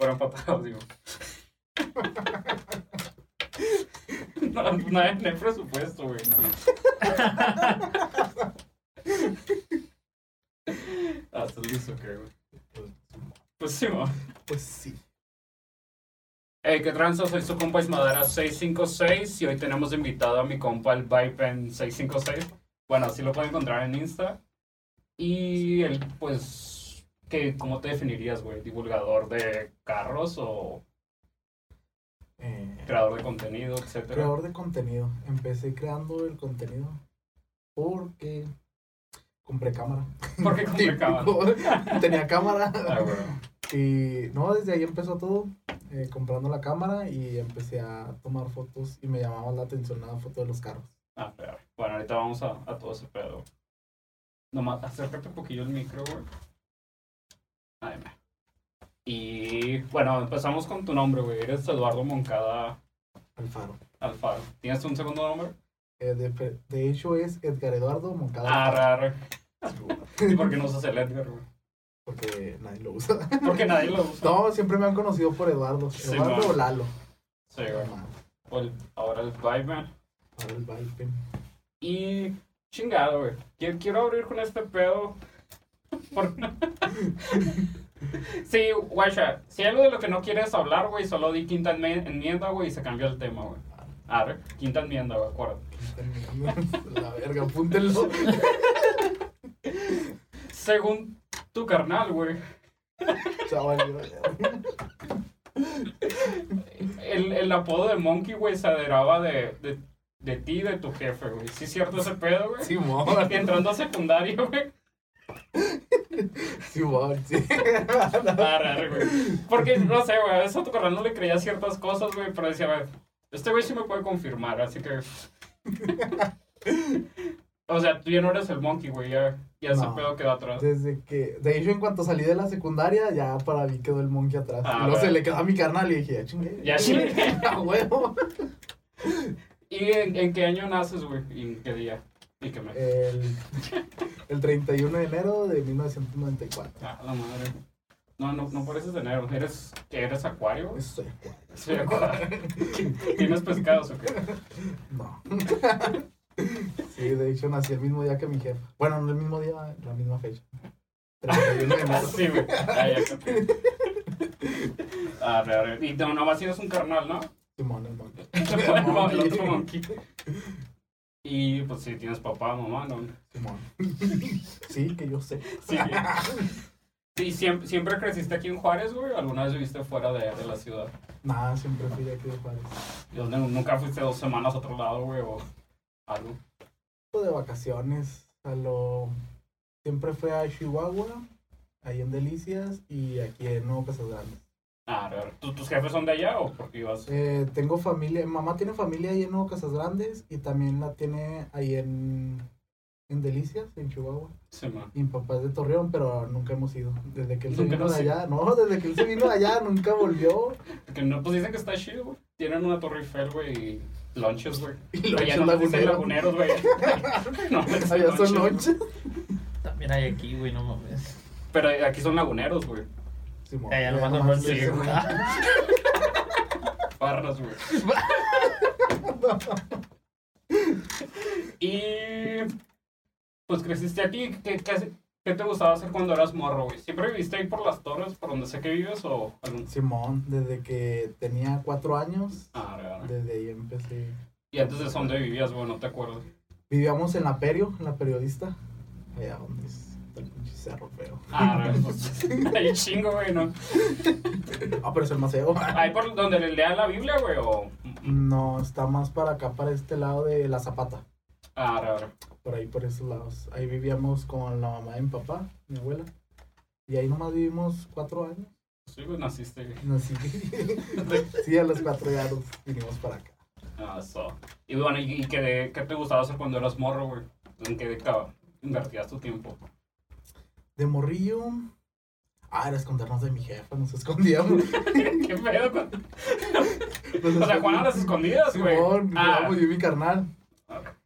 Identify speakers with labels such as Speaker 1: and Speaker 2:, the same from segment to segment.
Speaker 1: fueron patados, digo. No, no, hay, no hay presupuesto, güey. No. Ah, ¿estás listo, qué, güey? Pues sí, mo.
Speaker 2: Pues sí.
Speaker 1: Hey, ¿qué tranza? Soy su compa Ismadera 656 y hoy tenemos invitado a mi compa el Vipen 656. Bueno, así lo pueden encontrar en Insta. Y él, pues, ¿qué, ¿cómo te definirías, güey? ¿Divulgador de carros o
Speaker 2: Eh,
Speaker 1: creador de contenido, etcétera?
Speaker 2: creador de contenido. Empecé creando el contenido porque compré cámara.
Speaker 1: ¿Por qué compré cámara?
Speaker 2: Tenía cámara.
Speaker 1: Ah.
Speaker 2: Y no, desde ahí empezó todo. eh, comprando la cámara y empecé a tomar fotos y me llamaba la atención la foto de los carros.
Speaker 1: Ah, pero, bueno, ahorita vamos a, a todo ese pedo. Nomás, acércate un poquillo el micro, güey. Y, bueno, empezamos con tu nombre, güey. Eres Eduardo Moncada
Speaker 2: Alfaro.
Speaker 1: Alfaro. ¿Tienes un segundo nombre?
Speaker 2: Eh, de, de hecho es Edgar Eduardo Moncada.
Speaker 1: Ah,
Speaker 2: Alfaro,
Speaker 1: raro. ¿Y por qué no usas el Edgar, güey?
Speaker 2: Porque nadie lo usa.
Speaker 1: Porque nadie lo usa.
Speaker 2: No, siempre me han conocido por Eduardo.
Speaker 1: Sí,
Speaker 2: Eduardo
Speaker 1: man.
Speaker 2: o Lalo.
Speaker 1: Sí, güey.
Speaker 2: Ah,
Speaker 1: O el- ahora el Vibeman.
Speaker 2: ahora el Viper.
Speaker 1: Y, chingado, güey. Quiero, quiero abrir con este pedo. Por... sí, guacha. Si hay algo de lo que no quieres hablar, güey, solo di quinta enmienda, güey, y se cambió el tema, güey. A ver, quinta enmienda, güey, acuérdate.
Speaker 2: La verga, apúntenlo.
Speaker 1: Según tu carnal, güey,
Speaker 2: Chaval,
Speaker 1: el, el apodo de Monkey, güey, se aderaba de, de, de ti y de tu jefe, güey. ¿Sí es cierto ese pedo, güey?
Speaker 2: Simón.
Speaker 1: Entrando a secundario, güey.
Speaker 2: Sí.
Speaker 1: Arre, güey. Porque, no sé, güey, a veces a tu no le creía ciertas cosas, güey, pero decía, güey, este güey sí me puede confirmar, así que... o sea, tú ya no eres el monkey, güey, ya, ya ese pedo quedó atrás.
Speaker 2: Desde que, de hecho, en cuanto salí de la secundaria, ya para mí quedó el monkey atrás.
Speaker 1: Ah,
Speaker 2: y luego se le quedó a mi carnal y dije, ya chingué.
Speaker 1: Ya chingué.
Speaker 2: A huevo.
Speaker 1: ¿Y en, en qué año naces, güey? ¿Y en qué día?
Speaker 2: El, el 31 de enero de 1994.
Speaker 1: Ah, la madre. No, no, no pareces de enero. ¿Eres, ¿qué, eres acuario? güey?
Speaker 2: Eso soy
Speaker 1: acuario. ¿Tienes pescados o qué?
Speaker 2: No. Sí, de hecho nací el mismo día que mi jefa. Bueno, no el mismo día, la misma fecha. 31 de enero.
Speaker 1: Sí, güey. Ah, ya. Arre, arre. Y no, nomás tienes un carnal, ¿no?
Speaker 2: Simón, el monkey.
Speaker 1: el, otro monkey. Y pues sí, tienes papá, mamá, ¿no?
Speaker 2: Simón. Sí, que yo sé.
Speaker 1: Sí. ¿Y siempre, siempre creciste aquí en Juárez, güey? ¿Alguna vez viviste fuera de, de la ciudad?
Speaker 2: Nada, siempre fui de aquí de Juárez.
Speaker 1: ¿Y dónde- nunca fuiste dos semanas a otro lado, güey? O algo.
Speaker 2: de vacaciones. A lo... Siempre fue a Chihuahua, ahí en Delicias y aquí en Nuevo Casas Grandes.
Speaker 1: Ah. ¿Tú- ¿Tus jefes son de allá o por qué ibas?
Speaker 2: Eh, tengo familia, mamá tiene familia ahí en Nuevo Casas Grandes y también la tiene ahí en, en Delicias, en Chihuahua.
Speaker 1: Sí, man.
Speaker 2: Y mi papá es de Torreón, pero nunca hemos ido. Desde que él se vino de allá, no, desde que él se vino de allá, nunca volvió.
Speaker 1: Porque no, pues dicen que está chido, güey. Tienen una Torre Eiffel, güey, y lunches, güey.
Speaker 2: Y lonches
Speaker 1: no
Speaker 2: laguneros.
Speaker 1: laguneros, güey. no,
Speaker 2: Allá son
Speaker 1: lonches,
Speaker 2: lonches.
Speaker 3: También hay aquí, güey, no mames.
Speaker 1: Pero aquí son laguneros, güey.
Speaker 2: Simón,
Speaker 3: Ya, ya
Speaker 2: ya
Speaker 3: nomás los
Speaker 2: le
Speaker 1: sí, güey. Parras, güey. y pues creciste aquí. ¿Qué, qué, qué te gustaba hacer cuando eras morro, güey? ¿Siempre viviste ahí por las torres, por donde sé que vives o algún...
Speaker 2: Simón, desde que tenía cuatro años,
Speaker 1: Ah, arre.
Speaker 2: desde ahí empecé.
Speaker 1: Y antes de eso, ¿dónde vivías, güey? No te acuerdas.
Speaker 2: Vivíamos en la Perio, en la periodista. Allá donde está el pinche cerro feo.
Speaker 1: Ah, arre, pues, ahí chingo, güey, ¿no?
Speaker 2: Ah, pero es el más feo.
Speaker 1: Ahí por donde le lea la Biblia, güey, o...
Speaker 2: No, está más para acá, para este lado de la Zapata.
Speaker 1: Ah, arre.
Speaker 2: Por ahí, por esos lados. Ahí vivíamos con la mamá de mi papá, mi abuela. Y ahí nomás vivimos cuatro años.
Speaker 1: Sí, güey, naciste, güey.
Speaker 2: Así. sí, a los cuatro ya nos vinimos para acá.
Speaker 1: Ah, eso. Y bueno, ¿y, y qué, qué te gustaba hacer cuando eras morro, güey? ¿En qué invertías tu tiempo?
Speaker 2: De morrillo. Ah, era escondernos de mi jefa, nos escondíamos.
Speaker 1: ¿Qué pedo con...? O sea, Juan a las escondidas, güey.
Speaker 2: Simón,
Speaker 1: Ah.
Speaker 2: yo y mi carnal.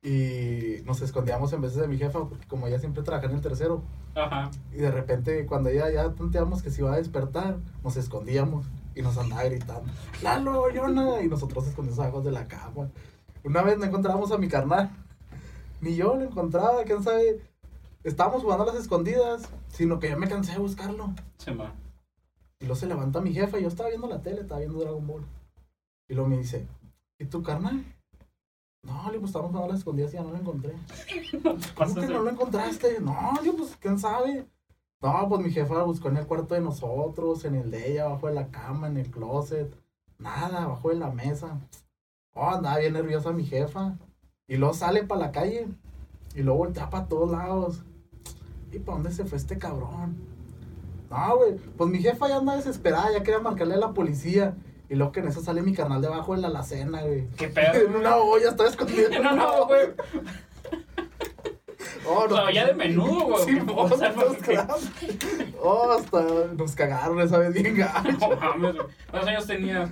Speaker 2: Y nos escondíamos en veces de mi jefa, porque como ella siempre trabaja en el tercero.
Speaker 1: Ajá.
Speaker 2: Y de repente, cuando ella ya tanteamos que se iba a despertar, nos escondíamos. Y nos andaba gritando, Lalo, Yona. Y nosotros escondimos abajo de la cama. Una vez no encontramos a mi carnal. Ni yo lo encontraba, quién sabe. Estábamos jugando a las escondidas, sino que yo me cansé de buscarlo.
Speaker 1: Sí, ma.
Speaker 2: Y luego se levanta mi jefa, y yo estaba viendo la tele, estaba viendo Dragon Ball. Y luego me dice, ¿y tu carnal? No, le digo, estábamos jugando a las escondidas y ya no lo encontré. ¿Cómo que no lo encontraste? No, yo pues, ¿quién sabe? No, pues mi jefa lo buscó en el cuarto de nosotros, en el de ella, abajo de la cama, en el closet. Nada, abajo de la mesa. Oh, andaba bien nerviosa mi jefa. Y luego sale para la calle. Y luego voltea para todos lados. ¿Y para dónde se fue este cabrón? No, güey. Pues mi jefa ya anda desesperada, ya quería marcarle a la policía. Y luego que en eso sale mi carnal debajo de la alacena, güey.
Speaker 1: ¿Qué pedo?
Speaker 2: En una olla, estaba escondido. en
Speaker 1: No,
Speaker 2: una
Speaker 1: no, güey.
Speaker 2: Oh,
Speaker 1: La olla de menudo, güey.
Speaker 2: Sí,
Speaker 1: O sea, porque-.
Speaker 2: Oh, hasta nos cagaron esa vez bien gacho.
Speaker 1: No mames. ¿Cuántos años tenía?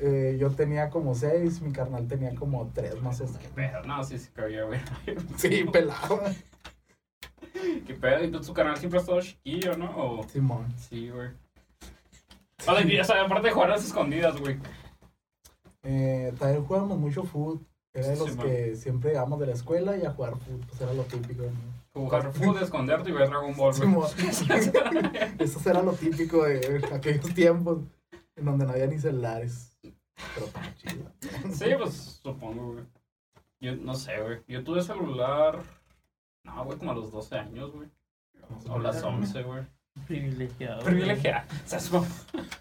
Speaker 2: Eh, yo tenía como seis, mi carnal tenía como tres más o menos.
Speaker 1: ¿Qué pedo? No, sí, sí cabía, güey.
Speaker 2: Sí, pelado.
Speaker 1: ¿Qué pedo? ¿Y tú, tu canal siempre ha estado chiquillo, no? O...
Speaker 2: Simón.
Speaker 1: Sí, güey. O sea, y, o sea, aparte de jugar a las escondidas, güey.
Speaker 2: Eh, también jugábamos mucho fútbol. Era de los
Speaker 1: Simón.
Speaker 2: que siempre íbamos de la escuela y a jugar fútbol. Pues era lo típico. ¿no?
Speaker 1: Jugar fútbol, esconderte y ver Dragon Ball, güey.
Speaker 2: Simón. Eso era lo típico de aquellos tiempos en donde no había ni celulares. Pero tan chido.
Speaker 1: Sí, pues supongo, güey. Yo no sé, güey. Yo tuve celular. No, güey, como a los 12 años, güey. O las 11, güey.
Speaker 3: Privilegiado.
Speaker 1: Privilegiada. O sea, es como-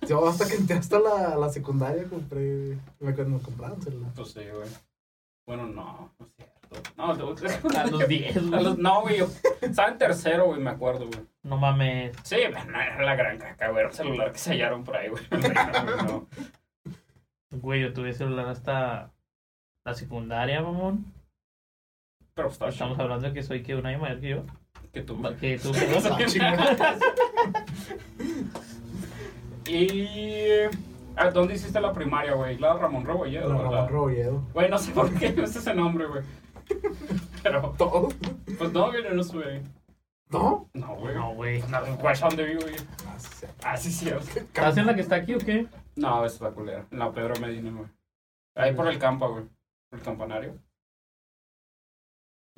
Speaker 2: Yo hasta que entré hasta la, la secundaria compré. Me, me compraron celular.
Speaker 1: Pues sí, güey. Bueno, no, no es cierto. No,
Speaker 3: A los 10,
Speaker 1: a
Speaker 3: güey.
Speaker 1: los- no, güey. yo Estaba en tercero, güey, me acuerdo, güey.
Speaker 3: No mames.
Speaker 1: Sí, no era la gran caca, güey. Era un celular que se hallaron por ahí, güey. No,
Speaker 3: Güey, yo tuve celular hasta la secundaria, mamón.
Speaker 1: Pero está
Speaker 3: Estamos
Speaker 1: chido
Speaker 3: hablando de que soy que un año mayor que yo.
Speaker 1: que tú.
Speaker 3: Que tú.
Speaker 1: Y. ¿A dónde hiciste la primaria, güey? La Ramón Rebolledo,
Speaker 2: La. Ramón Robolledo.
Speaker 1: Güey, no sé por qué no es ese nombre, güey. Pero,
Speaker 2: ¿Todo?
Speaker 1: pues no, güey, yo no estuve ahí.
Speaker 2: ¿No?
Speaker 1: No, güey.
Speaker 3: No, güey.
Speaker 1: No, güey, ¿a dónde vivo, güey?
Speaker 2: Ah, sí, sí.
Speaker 1: Ah,
Speaker 3: ¿Estás en la que está aquí o qué?
Speaker 1: No, es la culera. En la Pedro Medina, güey. Ahí por el campo, güey. Por el campanario.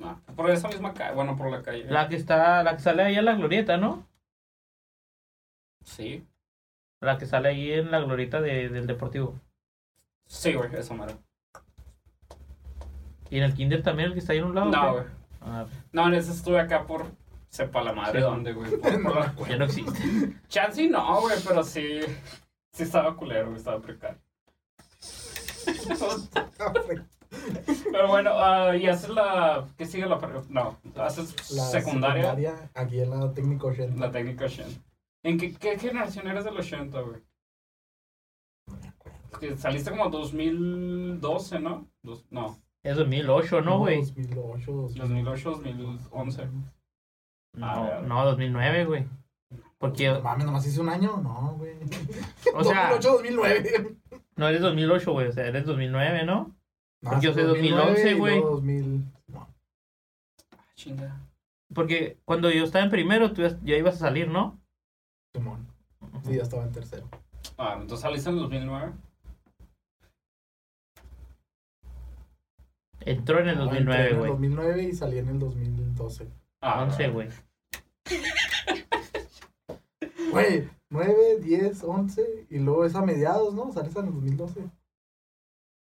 Speaker 1: No, por esa misma calle. Bueno, por la calle.
Speaker 3: La que está, la que sale ahí en la glorieta, ¿no?
Speaker 1: Sí.
Speaker 3: La que sale ahí en la glorieta de- del deportivo.
Speaker 1: Sí, güey, esa madre.
Speaker 3: Y en el kinder también, el que está ahí en un lado.
Speaker 1: No,
Speaker 3: ¿o
Speaker 1: güey.
Speaker 3: Ah,
Speaker 1: No, en ese estuve acá por. Sepa la madre
Speaker 3: Sí.
Speaker 1: dónde, güey. Por, por la-
Speaker 3: ya no existe.
Speaker 1: Chansey no, güey, pero sí. Sí estaba culero, güey, estaba precario. Pero bueno, ah, y haces la. ¿Qué sigue la.? No, haces
Speaker 2: La
Speaker 1: secundaria,
Speaker 2: aquí en la técnico 80.
Speaker 1: la técnica 80. ¿En qué, qué generación eres del 80, güey? Saliste como 2012, ¿no? Dos- no,
Speaker 3: Es 2008, ¿no, güey?
Speaker 2: 2008,
Speaker 1: 2008, 2011. Ah,
Speaker 3: No, no, 2009, güey. Porque,
Speaker 2: No mames, nomás hice un año. No, güey.
Speaker 3: o sea,
Speaker 2: 2008, 2009.
Speaker 3: no eres 2008, güey. O sea, eres 2009, ¿no?
Speaker 2: No,
Speaker 3: Porque yo soy 2011,
Speaker 2: y
Speaker 3: güey.
Speaker 2: luego 2000. No,
Speaker 1: Ah, chinga.
Speaker 3: Porque cuando yo estaba en primero, tú ya, ibas a salir, ¿no?
Speaker 2: Simón. Sí, ya estaba en tercero.
Speaker 1: Ah, entonces saliste en 2009.
Speaker 3: Entró en el
Speaker 2: No, entré en
Speaker 3: 2009,
Speaker 2: el
Speaker 3: güey.
Speaker 2: 2009 y salí en el 2012.
Speaker 1: Ah,
Speaker 3: 11, güey.
Speaker 2: Güey, 9, 10, 11 y luego es a mediados, ¿no? Sales en el 2012.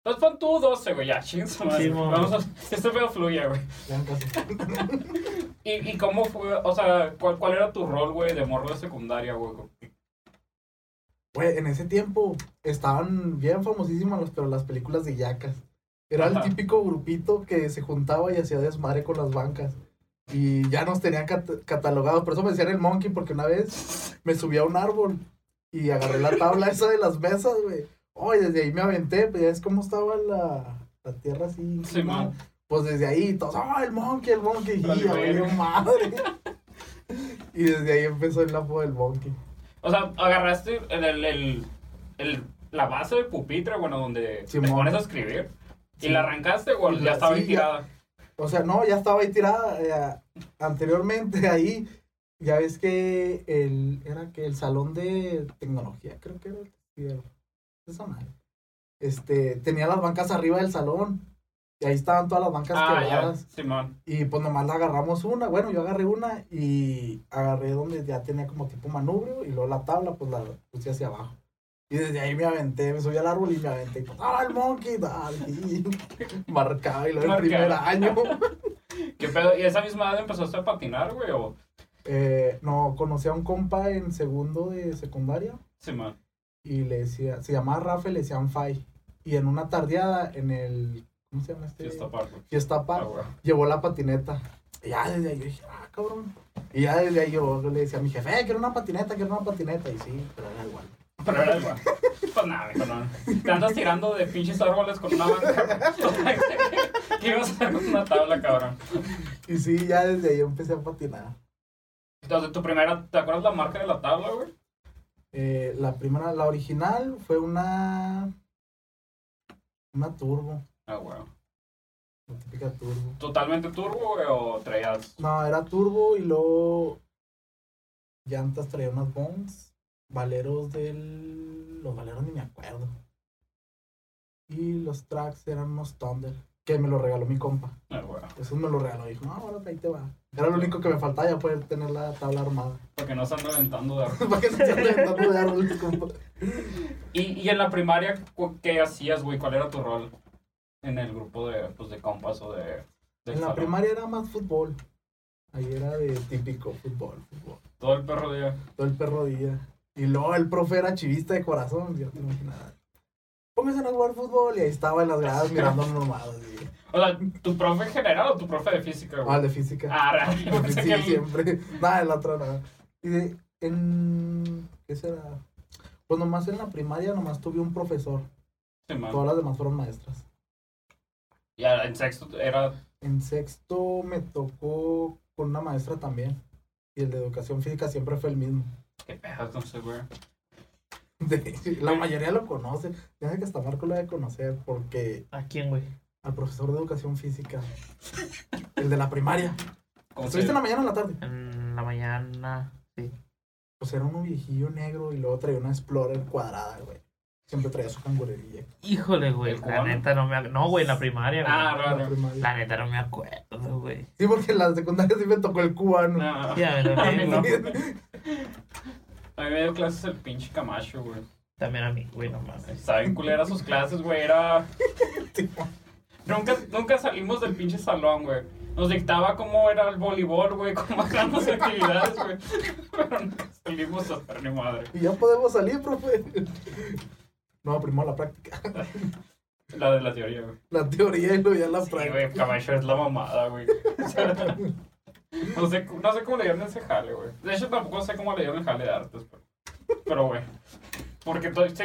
Speaker 1: Entonces pon tú 12, güey, ya, chingos.
Speaker 3: Sí, mo.
Speaker 1: Vamos a. Este pedo fluye, güey.
Speaker 2: Ya casi.
Speaker 1: ¿Y, ¿Y cómo fue? O sea, ¿cuál, cuál era tu rol, güey, de morro de secundaria, güey?
Speaker 2: Güey, en ese tiempo estaban bien famosísimas las, pero las películas de yacas. Era el
Speaker 1: Ajá.
Speaker 2: típico grupito que se juntaba y hacía desmadre con las bancas. Y ya nos tenían cat- catalogados. Por eso me decían el monkey, porque una vez me subí a un árbol y agarré la tabla esa de las mesas, güey. Oh, y desde ahí me aventé, pues ya es como estaba la, la tierra así.
Speaker 1: Sí, man.
Speaker 2: Pues desde ahí, todos, oh, el monkey, el monkey. Y
Speaker 1: verga.
Speaker 2: madre. y desde ahí empezó el lapo del monkey.
Speaker 1: O sea, agarraste el, el, el, el- la base del pupitre, bueno, donde te
Speaker 2: Simón.
Speaker 1: pones a escribir. ¿Y
Speaker 2: Sí.
Speaker 1: la arrancaste o ya estaba
Speaker 2: sí,
Speaker 1: ahí tirada?
Speaker 2: O sea, no, ya estaba ahí tirada. eh, anteriormente ahí, ya ves que el, era que el salón de tecnología, creo que era el. Esa madre. Este, tenía las bancas arriba del salón. Y ahí estaban todas las bancas
Speaker 1: Ah, ya,
Speaker 2: quebradas.
Speaker 1: Simón.
Speaker 2: Y pues nomás la agarramos una. Bueno, yo agarré una y agarré donde ya tenía como tipo manubrio. Y luego la tabla, pues la puse hacia abajo. Y desde ahí me aventé, me subí al árbol y me aventé. Y pues, ¡ah, el monkey! Dale. Marcaba y luego el
Speaker 1: Marcaba.
Speaker 2: primer año.
Speaker 1: ¿Qué pedo? ¿Y esa misma edad empezaste a patinar, güey? ¿O
Speaker 2: Eh, no, conocí a un compa en segundo de secundaria.
Speaker 1: Simón?
Speaker 2: Y le decía, se llamaba Rafa y le decían Fai. Y en una tardeada en el, ¿cómo se llama este?
Speaker 1: Fiesta Park.
Speaker 2: Fiesta
Speaker 1: Ah,
Speaker 2: Park,
Speaker 1: güey.
Speaker 2: llevó la patineta. Y ya desde ahí yo dije, ah, cabrón. Y ya desde ahí yo le decía a mi jefe, eh, quiero una patineta, quiero una patineta. Y sí, pero era igual.
Speaker 1: Pero era igual. Pues nada, mijo, no. Te andas tirando de pinches árboles con una banca. ¿Qué ibas a hacer con una tabla, cabrón?
Speaker 2: Y sí, ya desde ahí empecé a patinar.
Speaker 1: Entonces, tu primera, ¿te acuerdas la marca de la tabla, güey?
Speaker 2: Eh, la primera, la original fue una, una turbo,
Speaker 1: Ah, güey.
Speaker 2: la típica turbo.
Speaker 1: ¿Totalmente turbo, o traías?
Speaker 2: No, era turbo y luego llantas traía unas bones, valeros del... Los valeros ni me acuerdo. Y los tracks eran unos Thunder, que me lo regaló mi compa.
Speaker 1: Ah, güey.
Speaker 2: Eso me lo regaló, dijo, no, ahora ahí te va. Era lo único que me faltaba ya poder tener la tabla armada.
Speaker 1: Porque no se anda aventando de
Speaker 2: Para que no se ande aventando de árboles, compa.
Speaker 1: ¿Y, y en la primaria, ¿qué hacías, güey? ¿Cuál era tu rol en el grupo de, pues, de compas o de...
Speaker 2: En la
Speaker 1: salón?
Speaker 2: primaria era más fútbol. Ahí era de típico fútbol, fútbol.
Speaker 1: Todo el perro día.
Speaker 2: todo el perro día. Y luego el profe era chivista de corazón, ya te imaginas. Pónganse a jugar fútbol y ahí estaba en las gradas mirando nomás.
Speaker 1: O sea, ¿tu profe general o tu profe de física, güey?
Speaker 2: Ah, el de física.
Speaker 1: Ah, realmente.
Speaker 2: Sí,
Speaker 1: que
Speaker 2: siempre. Nada, el otro nada. Y de, en. ¿Qué será? Pues nomás en la primaria nomás tuve un profesor.
Speaker 1: Sí.
Speaker 2: Todas las demás fueron maestras.
Speaker 1: Ya en sexto era...
Speaker 2: En sexto me tocó con una maestra también. Y el de educación física siempre fue el mismo.
Speaker 1: ¿Qué pedo? No sé, güey.
Speaker 2: De- la mayoría lo conoce. Fíjate que hasta Marco lo debe conocer porque
Speaker 3: ¿A quién, güey?
Speaker 2: Al profesor de educación física. El de la primaria.
Speaker 1: ¿Cómo
Speaker 2: ¿Estuviste en la mañana o en la tarde?
Speaker 3: En la mañana, sí.
Speaker 2: Pues era uno viejillo negro y luego traía una Explorer cuadrada, güey. Siempre traía su cangurerilla.
Speaker 3: Híjole, güey.
Speaker 1: ¿El
Speaker 3: La
Speaker 1: cubano?
Speaker 3: neta no me No, güey, en la primaria, güey.
Speaker 1: Ah,
Speaker 2: la
Speaker 1: raro.
Speaker 2: primaria.
Speaker 3: La neta no me acuerdo, güey.
Speaker 2: Sí, porque en la secundaria sí me tocó el cubano.
Speaker 1: No.
Speaker 3: Ya, pero
Speaker 1: A mí no.
Speaker 3: no.
Speaker 1: A mí me dio clases el pinche Camacho, güey.
Speaker 3: También a mí, güey, no mames.
Speaker 1: Saben culera sus clases, güey. Era... Nunca, nunca salimos del pinche salón, güey. Nos dictaba cómo era el voleibol, güey, cómo eran las actividades, güey. Pero nunca salimos a hacer ni madre.
Speaker 2: Y ya podemos salir, profe. No, primero la práctica.
Speaker 1: La de la teoría, güey.
Speaker 2: La teoría y luego ya la
Speaker 1: Sí,
Speaker 2: práctica.
Speaker 1: güey, Camacho es la mamada, güey. O sea, no, sé, no sé cómo le dieron ese jale, güey. De hecho, tampoco sé cómo le dieron el jale de artes, pero, pero güey. Porque todo, sí,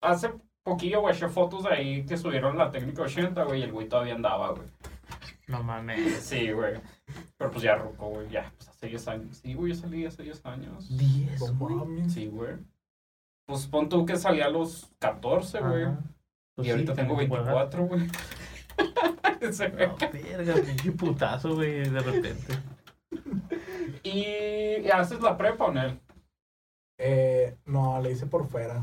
Speaker 1: hace poquillo, güey, eché fotos de ahí que subieron la técnica 80, güey, y el güey todavía andaba, güey.
Speaker 3: No mames.
Speaker 1: Sí, güey. Pero pues ya ruco, güey, ya, pues hace 10 años. Sí, güey, yo salí hace 10 años.
Speaker 3: ¿Diez,
Speaker 2: No
Speaker 3: güey?
Speaker 2: mames.
Speaker 1: Sí, güey. Pues pon tú que salí a los 14, güey.
Speaker 3: Pues
Speaker 1: Y ahorita
Speaker 3: sí,
Speaker 1: tengo
Speaker 3: que pueda.
Speaker 1: 24, güey. Sí, güey.
Speaker 3: No, verga, pinche putazo, güey, de repente.
Speaker 1: ¿Y haces la prepa o no?
Speaker 2: Eh, no, la hice por fuera.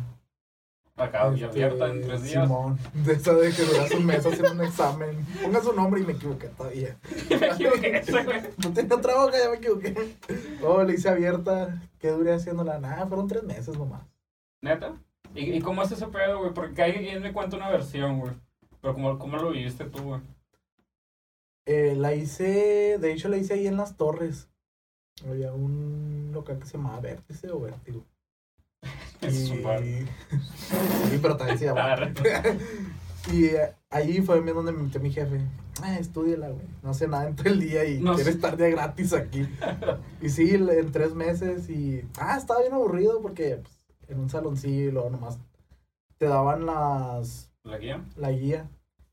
Speaker 1: Acá,
Speaker 2: Este,
Speaker 1: abierta en tres días.
Speaker 2: Simón, de esa de que duras un mes haciendo un examen. Ponga su nombre y me equivoqué todavía.
Speaker 1: Me equivoqué.
Speaker 2: No tenía otra boca, ya me equivoqué. Oh, le hice abierta. ¿Qué duré haciéndola? Nada, fueron tres meses nomás.
Speaker 1: ¿Neta? ¿Y, y cómo es ese pedo, güey? Porque alguien me cuenta una versión, güey. Pero ¿cómo, cómo lo viviste tú, güey?
Speaker 2: Eh, la hice, de hecho la hice ahí en las torres. Había un local que se llamaba Vértice o Vértigo.
Speaker 1: Es un bar.
Speaker 2: Y... sí, pero también.
Speaker 1: Ah,
Speaker 2: Y eh, ahí fue donde me metió mi jefe. Ah, estudiala, güey. No hace nada en todo el día y
Speaker 1: No
Speaker 2: estar de gratis aquí. y sí, en tres meses y... Ah, estaba bien aburrido porque pues, en un saloncillo y luego nomás te daban las
Speaker 1: ¿La guía?
Speaker 2: la guía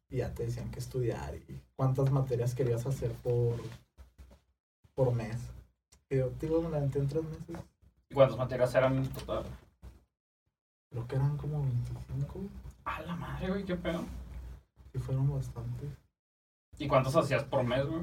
Speaker 2: y ya te decían que estudiar y cuántas materias querías hacer por, por mes. Y yo, digo, me la aventé en tres meses.
Speaker 1: ¿Y cuántas materias eran en total?
Speaker 2: Creo que eran como 25
Speaker 1: A la madre, güey, qué pedo.
Speaker 2: y fueron bastantes.
Speaker 1: ¿Y cuántas hacías por mes, güey?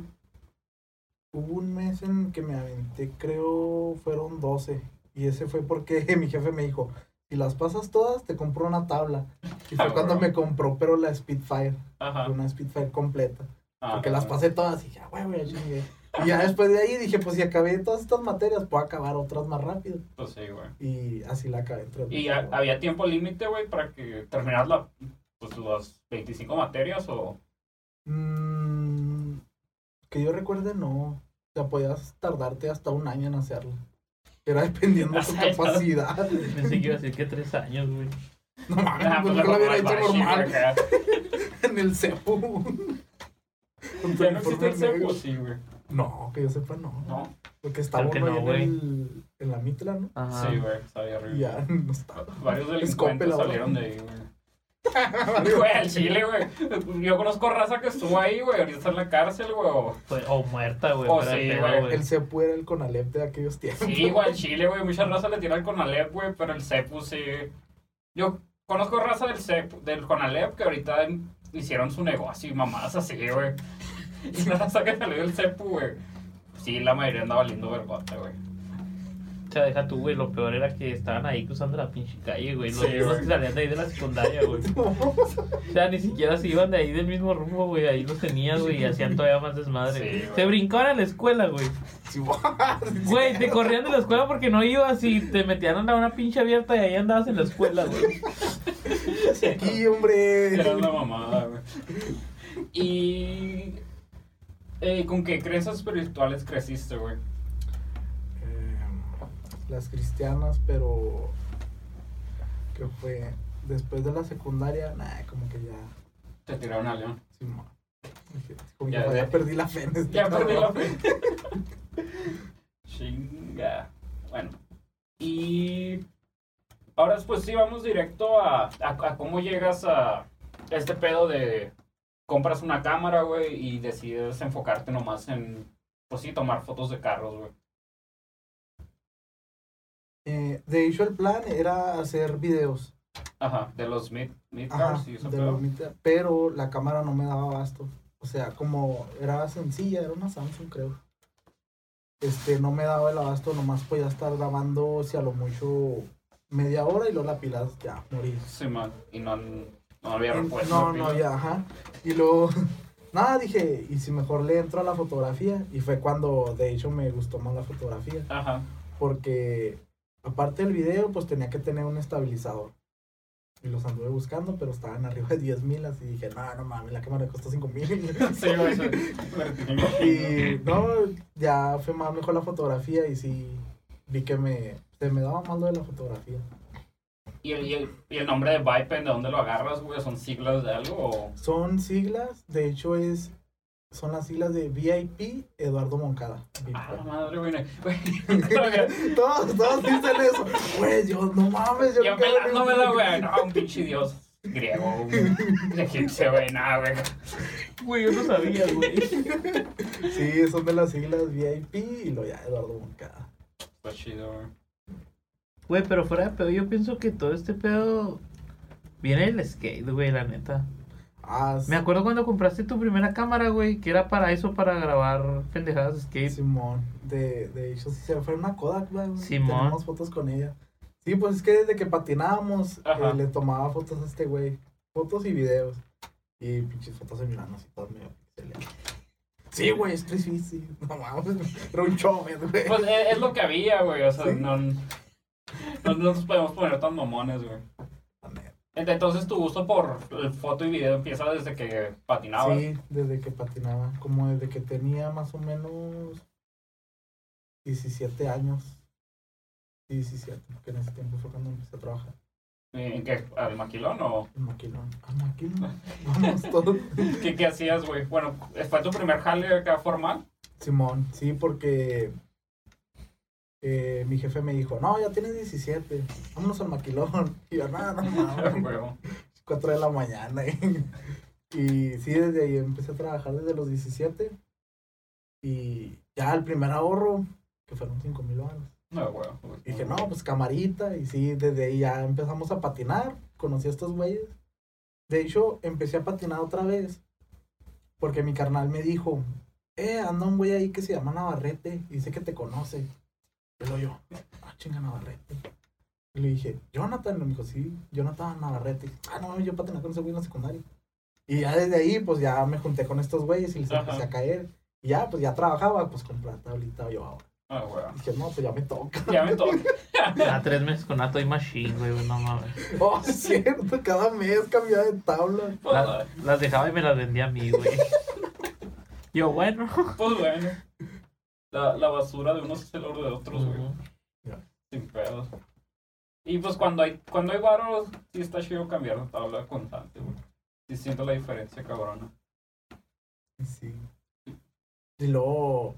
Speaker 2: Hubo un mes en que me aventé, creo, fueron 12. Y ese fue porque mi jefe me dijo, y las pasas todas, te compro una tabla. Y fue
Speaker 1: Ah,
Speaker 2: cuando
Speaker 1: bro.
Speaker 2: me compró, pero la Spitfire,
Speaker 1: Ajá.
Speaker 2: una Spitfire completa.
Speaker 1: Ah,
Speaker 2: Porque las pasé todas y dije, ah, güey, chingué. Y ya después de ahí dije, pues si acabé todas estas materias, puedo acabar otras más rápido.
Speaker 1: Pues sí, güey.
Speaker 2: Y así la acabé. entre
Speaker 1: ¿Y había tiempo límite, güey, para que terminaras la, pues, las 25 materias o...?
Speaker 2: Mm, que yo recuerde, no. O sea, podías tardarte hasta un año en hacerlo. Era dependiendo de tu capacidad.
Speaker 3: Pensé que iba a decir que tres años, güey.
Speaker 2: No mames,
Speaker 1: Ah,
Speaker 2: pues
Speaker 1: pues
Speaker 2: lo hubiera hecho
Speaker 1: normal,
Speaker 2: en el cepu. Con tu
Speaker 1: ¿Ya no existe el CEPO?
Speaker 2: negro.
Speaker 1: Sí, güey.
Speaker 2: No, que yo sepa, no.
Speaker 1: ¿No?
Speaker 2: Porque estaba uno
Speaker 3: no,
Speaker 2: en, el, en la mitla, ¿no?
Speaker 3: Ajá.
Speaker 1: Sí, güey. Sabía
Speaker 2: Y
Speaker 1: horrible.
Speaker 2: ya no estaba.
Speaker 1: Varios delincuentes salieron de ahí, güey. Güey, al chile, güey. Yo conozco raza que estuvo ahí, güey. Ahorita está en la cárcel, güey. o-
Speaker 3: O muerta, güey.
Speaker 1: Oh,
Speaker 3: de
Speaker 1: sí, güey.
Speaker 2: El cepu era el Conalep de aquellos tiempos.
Speaker 1: Sí, güey, al chile, güey. Mucha raza le tiran con Alep, güey. Pero el CEPU sí. Yo conozco raza del CEPU, del Conalep que ahorita hicieron su negocio y mamadas así, güey. Y la raza que salió del CEPU, güey. Sí, la mayoría andaba lindo vergota, güey.
Speaker 3: O sea, deja tú, güey. Lo peor era que estaban ahí cruzando la pinche calle, güey. Los
Speaker 1: Sí,
Speaker 3: mismos
Speaker 1: güey.
Speaker 3: que salían de ahí de la secundaria, güey. O sea, ni siquiera se iban de ahí del mismo rumbo, güey. Ahí los tenías, güey. Y hacían todavía más desmadre.
Speaker 1: Sí, güey.
Speaker 3: se brincaban a la escuela, güey.
Speaker 2: Sí, güey.
Speaker 3: Güey, te corrían de la escuela porque no ibas y te metían a una pinche abierta y ahí andabas en la escuela, güey.
Speaker 2: Aquí, hombre.
Speaker 1: Era una mamada, güey. Y. eh, ¿Con qué creencias espirituales creciste, güey?
Speaker 2: Eh, las cristianas, pero que fue después de la secundaria, nah, como que ya,
Speaker 1: Te tiraron a León.
Speaker 2: sí. Dije, como
Speaker 1: Ya
Speaker 2: que ya perdí la fe en este
Speaker 1: Ya perdí la fe. Chinga. Bueno. Y. Ahora, pues sí, vamos directo a, a, a cómo llegas a este pedo de. Compras una cámara, güey, y decides enfocarte nomás en. Pues sí, tomar fotos de carros, güey.
Speaker 2: Eh, de hecho, el plan era hacer videos,
Speaker 1: Ajá, de los mid, mid
Speaker 2: ajá,
Speaker 1: cars y eso,
Speaker 2: los mitad, pero la cámara no me daba abasto. O sea, como era sencilla, era una Samsung, creo. Este, no me daba el abasto, nomás podía estar grabando, si a lo mucho media hora y luego la pila ya morí.
Speaker 1: Sí, man. Y no, no había repuesto.
Speaker 2: No, no había, ajá. Y luego, nada, dije, y si mejor le entro a la fotografía. Y fue cuando, de hecho, me gustó más la fotografía.
Speaker 1: Ajá.
Speaker 2: Porque, aparte del video, pues tenía que tener un estabilizador. Y los anduve buscando, pero estaban arriba de 10 mil. Así dije, no, no mames, la cámara costó 5 mil.
Speaker 1: Sí,
Speaker 2: y no, ya fue más mejor la fotografía. Y sí, vi que me, se me daba más lo de la fotografía.
Speaker 1: ¿Y el, y, el, ¿Y el nombre de Vipen, de dónde lo agarras, güey? ¿Son siglas de algo o...?
Speaker 2: Son siglas, de hecho, es. Son las siglas de VIP Eduardo Moncada.
Speaker 1: Ah, la madre, güey. Güey,
Speaker 2: Todos, todos dicen eso. Güey, yo no mames, yo había
Speaker 1: pelándomela, güey. No, un pinche dios griego, un egipcio, güey. Nada, güey.
Speaker 3: Güey, yo no sabía, güey.
Speaker 2: Sí, son de las siglas VIP y lo ya Eduardo Moncada.
Speaker 1: Está chido, güey.
Speaker 3: Güey, pero fuera de pedo, yo pienso que todo este pedo viene del skate, güey, la neta.
Speaker 2: Ah,
Speaker 3: Me acuerdo cuando compraste tu primera cámara, güey, que era para eso, para grabar pendejadas de skate.
Speaker 2: Simón. De, de hecho, sí, se fue una Kodak, güey.
Speaker 3: Simón.
Speaker 2: Tenemos fotos con ella. Sí, pues es que desde que patinábamos, eh, le tomaba fotos a este güey. Fotos y videos. Y pinches fotos de Milano, así todas medio. Sí, güey, es difícil. No mames, era un chover, güey.
Speaker 1: Pues es, es lo que había, güey. O sea,
Speaker 2: Sí.
Speaker 1: no, no, no nos podemos poner tan mamones, güey. Entonces tu gusto por el foto y video empieza desde que patinabas.
Speaker 2: Sí, desde que patinaba. Como desde que tenía más o menos 17 años. 17, porque en ese tiempo fue cuando empecé a trabajar.
Speaker 1: ¿En qué? ¿Al maquilón o
Speaker 2: En maquilón. Ah, maquilón. Vamos todos.
Speaker 1: qué, qué hacías, güey? Bueno, ¿fue tu primer jale acá formal?
Speaker 2: Simón, sí, porque eh, mi jefe me dijo, no, ya tienes 17, vámonos al maquilón. Y yo, no, no, no,
Speaker 1: Huevo.
Speaker 2: 4 de la mañana. y sí, desde ahí empecé a trabajar desde los 17. Y ya el primer ahorro, que fueron 5 mil dólares.
Speaker 1: No, huevo. güey.
Speaker 2: Dije, no, pues camarita. Y sí, desde ahí ya empezamos a patinar. Conocí a estos güeyes. De hecho, empecé a patinar otra vez. Porque mi carnal me dijo, eh, anda un güey ahí que se llama Navarrete. y Dice que te conoce. Pero yo, ah, chinga Navarrete. Y le dije, Jonathan, y me dijo, sí, Jonathan Navarrete. Ah, no, yo patinar con ese güey en la secundaria. Y ya desde ahí, pues ya me junté con estos güeyes y les
Speaker 1: Ajá.
Speaker 2: empecé a caer. Y ya, pues ya trabajaba, pues compré la tablita yo ahora.
Speaker 1: Ah, güey.
Speaker 2: Dije, no, pues ya me toca.
Speaker 1: Ya me toca.
Speaker 3: A tres meses con Ato y Machine, güey, no mames.
Speaker 2: Oh, es cierto, cada mes cambiaba de tabla.
Speaker 3: La- las dejaba y me las vendía a mí, güey. Yo, bueno.
Speaker 1: Pues bueno. La, la basura de unos es el oro de otros, güey. Sin pedos. Y pues cuando hay, cuando hay varos, sí está chido cambiar de tabla constante, güey. Sí siento la diferencia, cabrona.
Speaker 2: Sí. Y luego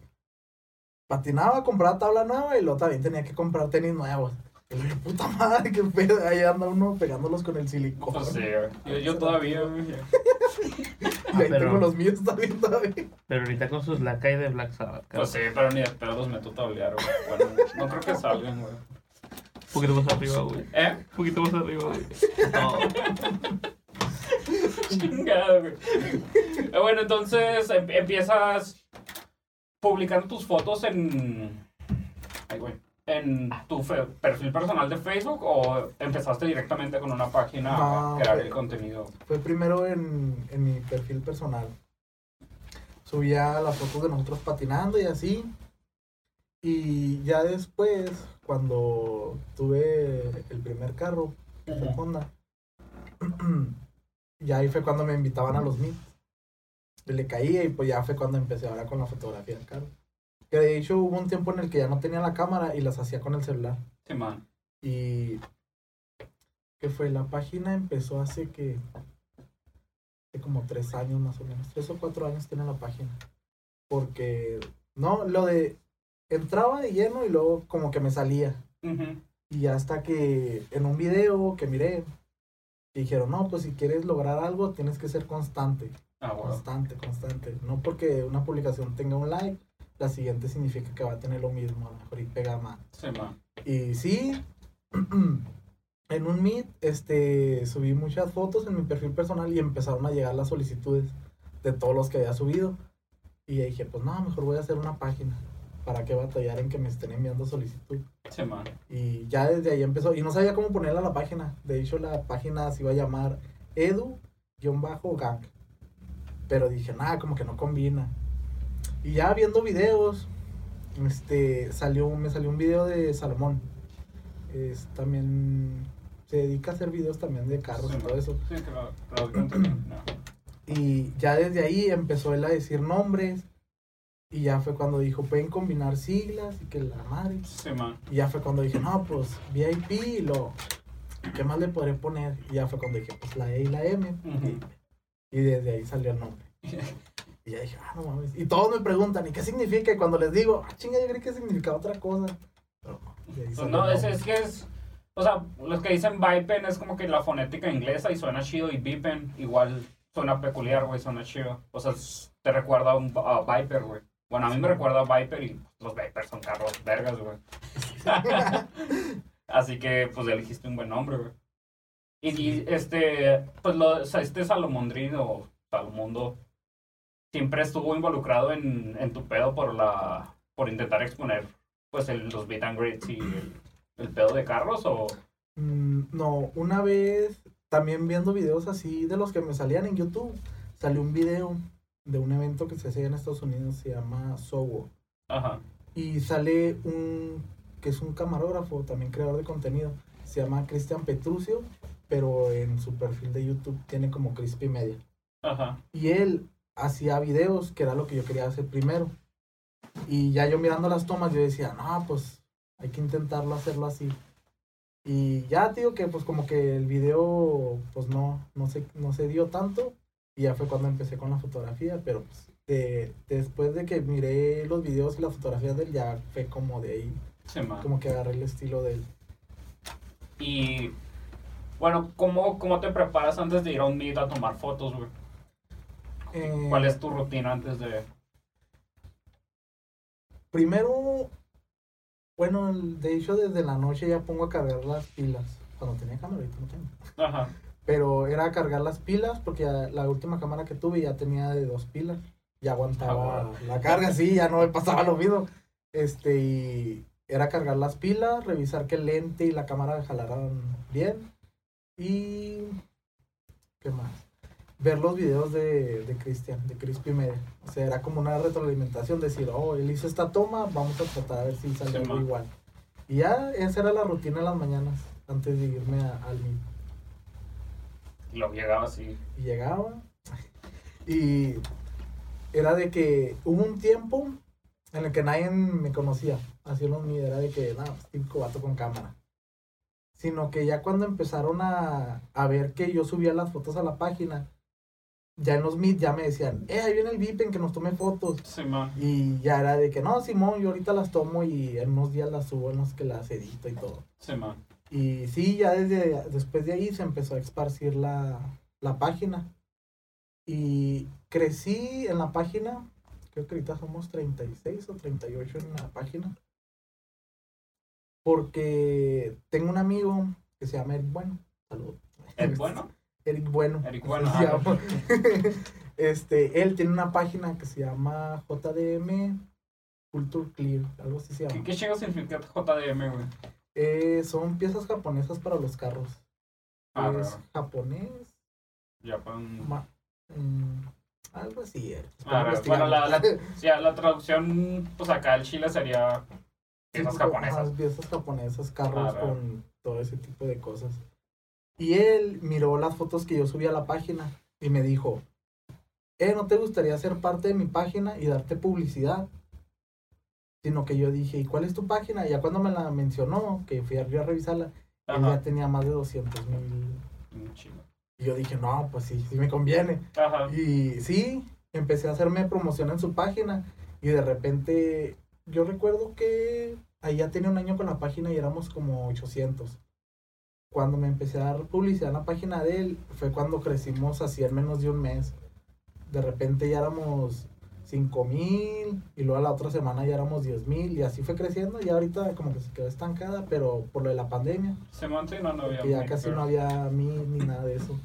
Speaker 2: patinaba, compraba tabla nueva y luego también tenía que comprar tenis nuevos. Dije, puta madre, qué pedo. Ahí anda uno pegándolos con el silicón.
Speaker 1: Pues sí, güey. Yo, yo todavía, güey.
Speaker 2: Y ahí
Speaker 3: pero-
Speaker 2: tengo los míos también todavía.
Speaker 3: Pero ahorita con sus lacay de Black Sabbath, cabrón.
Speaker 1: Pues sí, pero ni de pedo los meto tablear, güey. Bueno, no creo que salgan, güey.
Speaker 3: Un poquito más arriba, güey.
Speaker 1: ¿Eh?
Speaker 3: Un poquito más arriba, güey. No.
Speaker 1: Chingado, güey. Eh, Bueno, entonces em- empiezas publicando tus fotos en. Ay, güey. ¿En tu fe- perfil personal de Facebook o empezaste directamente con una página a crear
Speaker 2: fue-
Speaker 1: el contenido?
Speaker 2: Fue primero en, en mi perfil personal. Subía las fotos de nosotros patinando y así. Y ya después, cuando tuve el primer carro, que fue
Speaker 1: Ujú.
Speaker 2: Honda, ya ahí fue cuando me invitaban a los meets. Le caía y pues ya fue cuando empecé ahora con la fotografía del carro. Que de hecho hubo un tiempo en el que ya no tenía la cámara y las hacía con el celular.
Speaker 1: Sí, man.
Speaker 2: Y que fue la página empezó hace que hace como tres años más o menos, tres o cuatro años tiene la página. Porque no, lo de entraba de lleno y luego como que me salía.
Speaker 1: Ujú.
Speaker 2: Y hasta que en un video que miré, dijeron, no, pues si quieres lograr algo tienes que ser constante,
Speaker 1: Ah, bueno.
Speaker 2: constante, constante. No porque una publicación tenga un like, la siguiente significa que va a tener lo mismo, a lo mejor y pega más.
Speaker 1: Sí.
Speaker 2: Y sí, en un Meet este, subí muchas fotos en mi perfil personal y empezaron a llegar las solicitudes de todos los que había subido. Y dije, pues no, mejor voy a hacer una página. ¿Para qué batallar en que me estén enviando solicitud?
Speaker 1: Sí.
Speaker 2: Y ya desde ahí empezó. Y no sabía cómo ponerla a la página. De hecho, la página se iba a llamar edu-gang. Pero dije, nada, como que no combina. Y ya viendo videos, este, salió, me salió un video de Salomón. Es también, se dedica a hacer videos también de carros
Speaker 1: Sí,
Speaker 2: y todo eso.
Speaker 1: Sí, que lo, lo contenido. No.
Speaker 2: Y ya desde ahí empezó él a decir nombres. Y ya fue cuando dijo, pueden combinar siglas y que la madre.
Speaker 1: Sí, man.
Speaker 2: Y ya fue cuando dije, no, pues VIP y lo. ¿Qué más le podré poner? Y ya fue cuando dije, pues la E y la M.
Speaker 1: Ujú.
Speaker 2: Y desde ahí salió el nombre. Y ya dije, ah, no mames. Y todos me preguntan, ¿y qué significa? Y cuando les digo, ah, chinga, yo creí que significaba otra cosa. Pero no,
Speaker 1: Pues no,
Speaker 2: el
Speaker 1: es, es que es. O sea, los que dicen Vipen es como que la fonética inglesa y suena chido. Y Vipen igual suena peculiar, güey, suena chido. O sea, te recuerda a un a Viper, güey. Bueno, a mí me recuerda a Viper y los Vipers son carros vergas, güey. Así que, pues, elegiste un buen nombre, güey. Y, y, este, pues, lo, o sea, este Salomondrino, o Salomundo, siempre estuvo involucrado en, en tu pedo por la, por intentar exponer, pues, el, los beat and greets y el, el pedo de carros, o...
Speaker 2: Mm, no, una vez, también viendo videos así de los que me salían en YouTube, salió un video de un evento que se hacía en Estados Unidos, se llama Sowo.
Speaker 1: Ajá,
Speaker 2: Y sale un, que es un camarógrafo, también creador de contenido, se llama Cristian Petrucio, pero en su perfil de YouTube tiene como Crispy Media.
Speaker 1: ajá,
Speaker 2: Y él hacía videos, que era lo que yo quería hacer primero. Y ya yo mirando las tomas, yo decía, no, pues hay que intentarlo hacerlo así. Y ya, tío, que pues como que el video, pues no, no se, no se dio tanto. Y ya fue cuando empecé con la fotografía, pero pues de- después de que miré los videos y las fotografías de él, ya fue como de ahí,
Speaker 1: sí,
Speaker 2: como que agarré el estilo de él.
Speaker 1: Y, bueno, ¿cómo, ¿cómo te preparas antes de ir a un meet a tomar fotos, güey?
Speaker 2: Eh,
Speaker 1: ¿Cuál es tu rutina antes de...?
Speaker 2: Primero, bueno, de hecho desde la noche ya pongo a cargar las pilas. Cuando tenía cámara, ahorita no tengo.
Speaker 1: Ajá,
Speaker 2: Pero era cargar las pilas porque ya la última cámara que tuve ya tenía de dos pilas. Ya aguantaba
Speaker 1: Ah, bueno.
Speaker 2: la carga, sí, ya no me pasaba lo mismo. Este, y era cargar las pilas, revisar que el lente y la cámara jalaran bien. Y. ¿Qué más? Ver los videos de, de Cristian, de Crispy Media. O sea, era como una retroalimentación, decir, oh, él hizo esta toma, vamos a tratar a ver si sale
Speaker 1: Sí,
Speaker 2: algo
Speaker 1: ma.
Speaker 2: igual. Y ya, esa era la rutina en las mañanas, antes de irme a- al
Speaker 1: lo llegaba así.
Speaker 2: Y llegaba. Y era de que hubo un tiempo en el que nadie me conocía. Los míos, era de que, nada, pues, típico vato con cámara. Sino que ya cuando empezaron a, a ver que yo subía las fotos a la página, ya en los Meet ya me decían, eh, ahí viene el Vipen que nos tome fotos.
Speaker 1: Sí.
Speaker 2: Y ya era de que, no, Simón, yo ahorita las tomo y en unos días las subo en los que las edito y todo.
Speaker 1: Sí.
Speaker 2: Y sí, ya desde después de ahí se empezó a esparcir la, la página. Y crecí en la página, creo que ahorita somos 36 o 38 en la página. Porque tengo un amigo que se llama Eric Bueno. Salud.
Speaker 1: ¿Es bueno?
Speaker 2: Eric Bueno.
Speaker 1: Eric Bueno,
Speaker 2: este, él tiene una página que se llama JDM Culture Clear, algo así se
Speaker 1: ¿Qué,
Speaker 2: llama.
Speaker 1: qué chingados significa JDM, güey?
Speaker 2: Eh, son piezas japonesas para los carros.
Speaker 1: Ah,
Speaker 2: es
Speaker 1: raro.
Speaker 2: japonés,
Speaker 1: Japan.
Speaker 2: ma- mm, algo así. eh.
Speaker 1: Ah. Bueno, la- la- Sí, la traducción, pues acá el Chile sería piezas
Speaker 2: Sí,
Speaker 1: japonesas.
Speaker 2: piezas japonesas, carros
Speaker 1: Ah,
Speaker 2: con todo ese tipo de cosas. Y él miró las fotos que yo subí a la página y me dijo, eh, ¿no te gustaría ser parte de mi página y darte publicidad? Sino que yo dije, ¿y cuál es tu página? Y ya cuando me la mencionó, que fui a, revisarla, él ya tenía más de 200 mil. Y yo dije, no, pues sí, sí me conviene.
Speaker 1: Ajá.
Speaker 2: Y sí, empecé a hacerme promoción en su página y de repente yo recuerdo que ahí ya tenía un año con la página y éramos como 800. Cuando me empecé a dar publicidad en la página de él fue cuando crecimos así en menos de un mes. De repente ya éramos 5 mil y luego a la otra semana ya éramos 10 mil y así fue creciendo y ahorita como que se quedó estancada, pero por lo de la pandemia,
Speaker 1: Se sí, no, no había.
Speaker 2: ya casi no había mí ni nada de eso.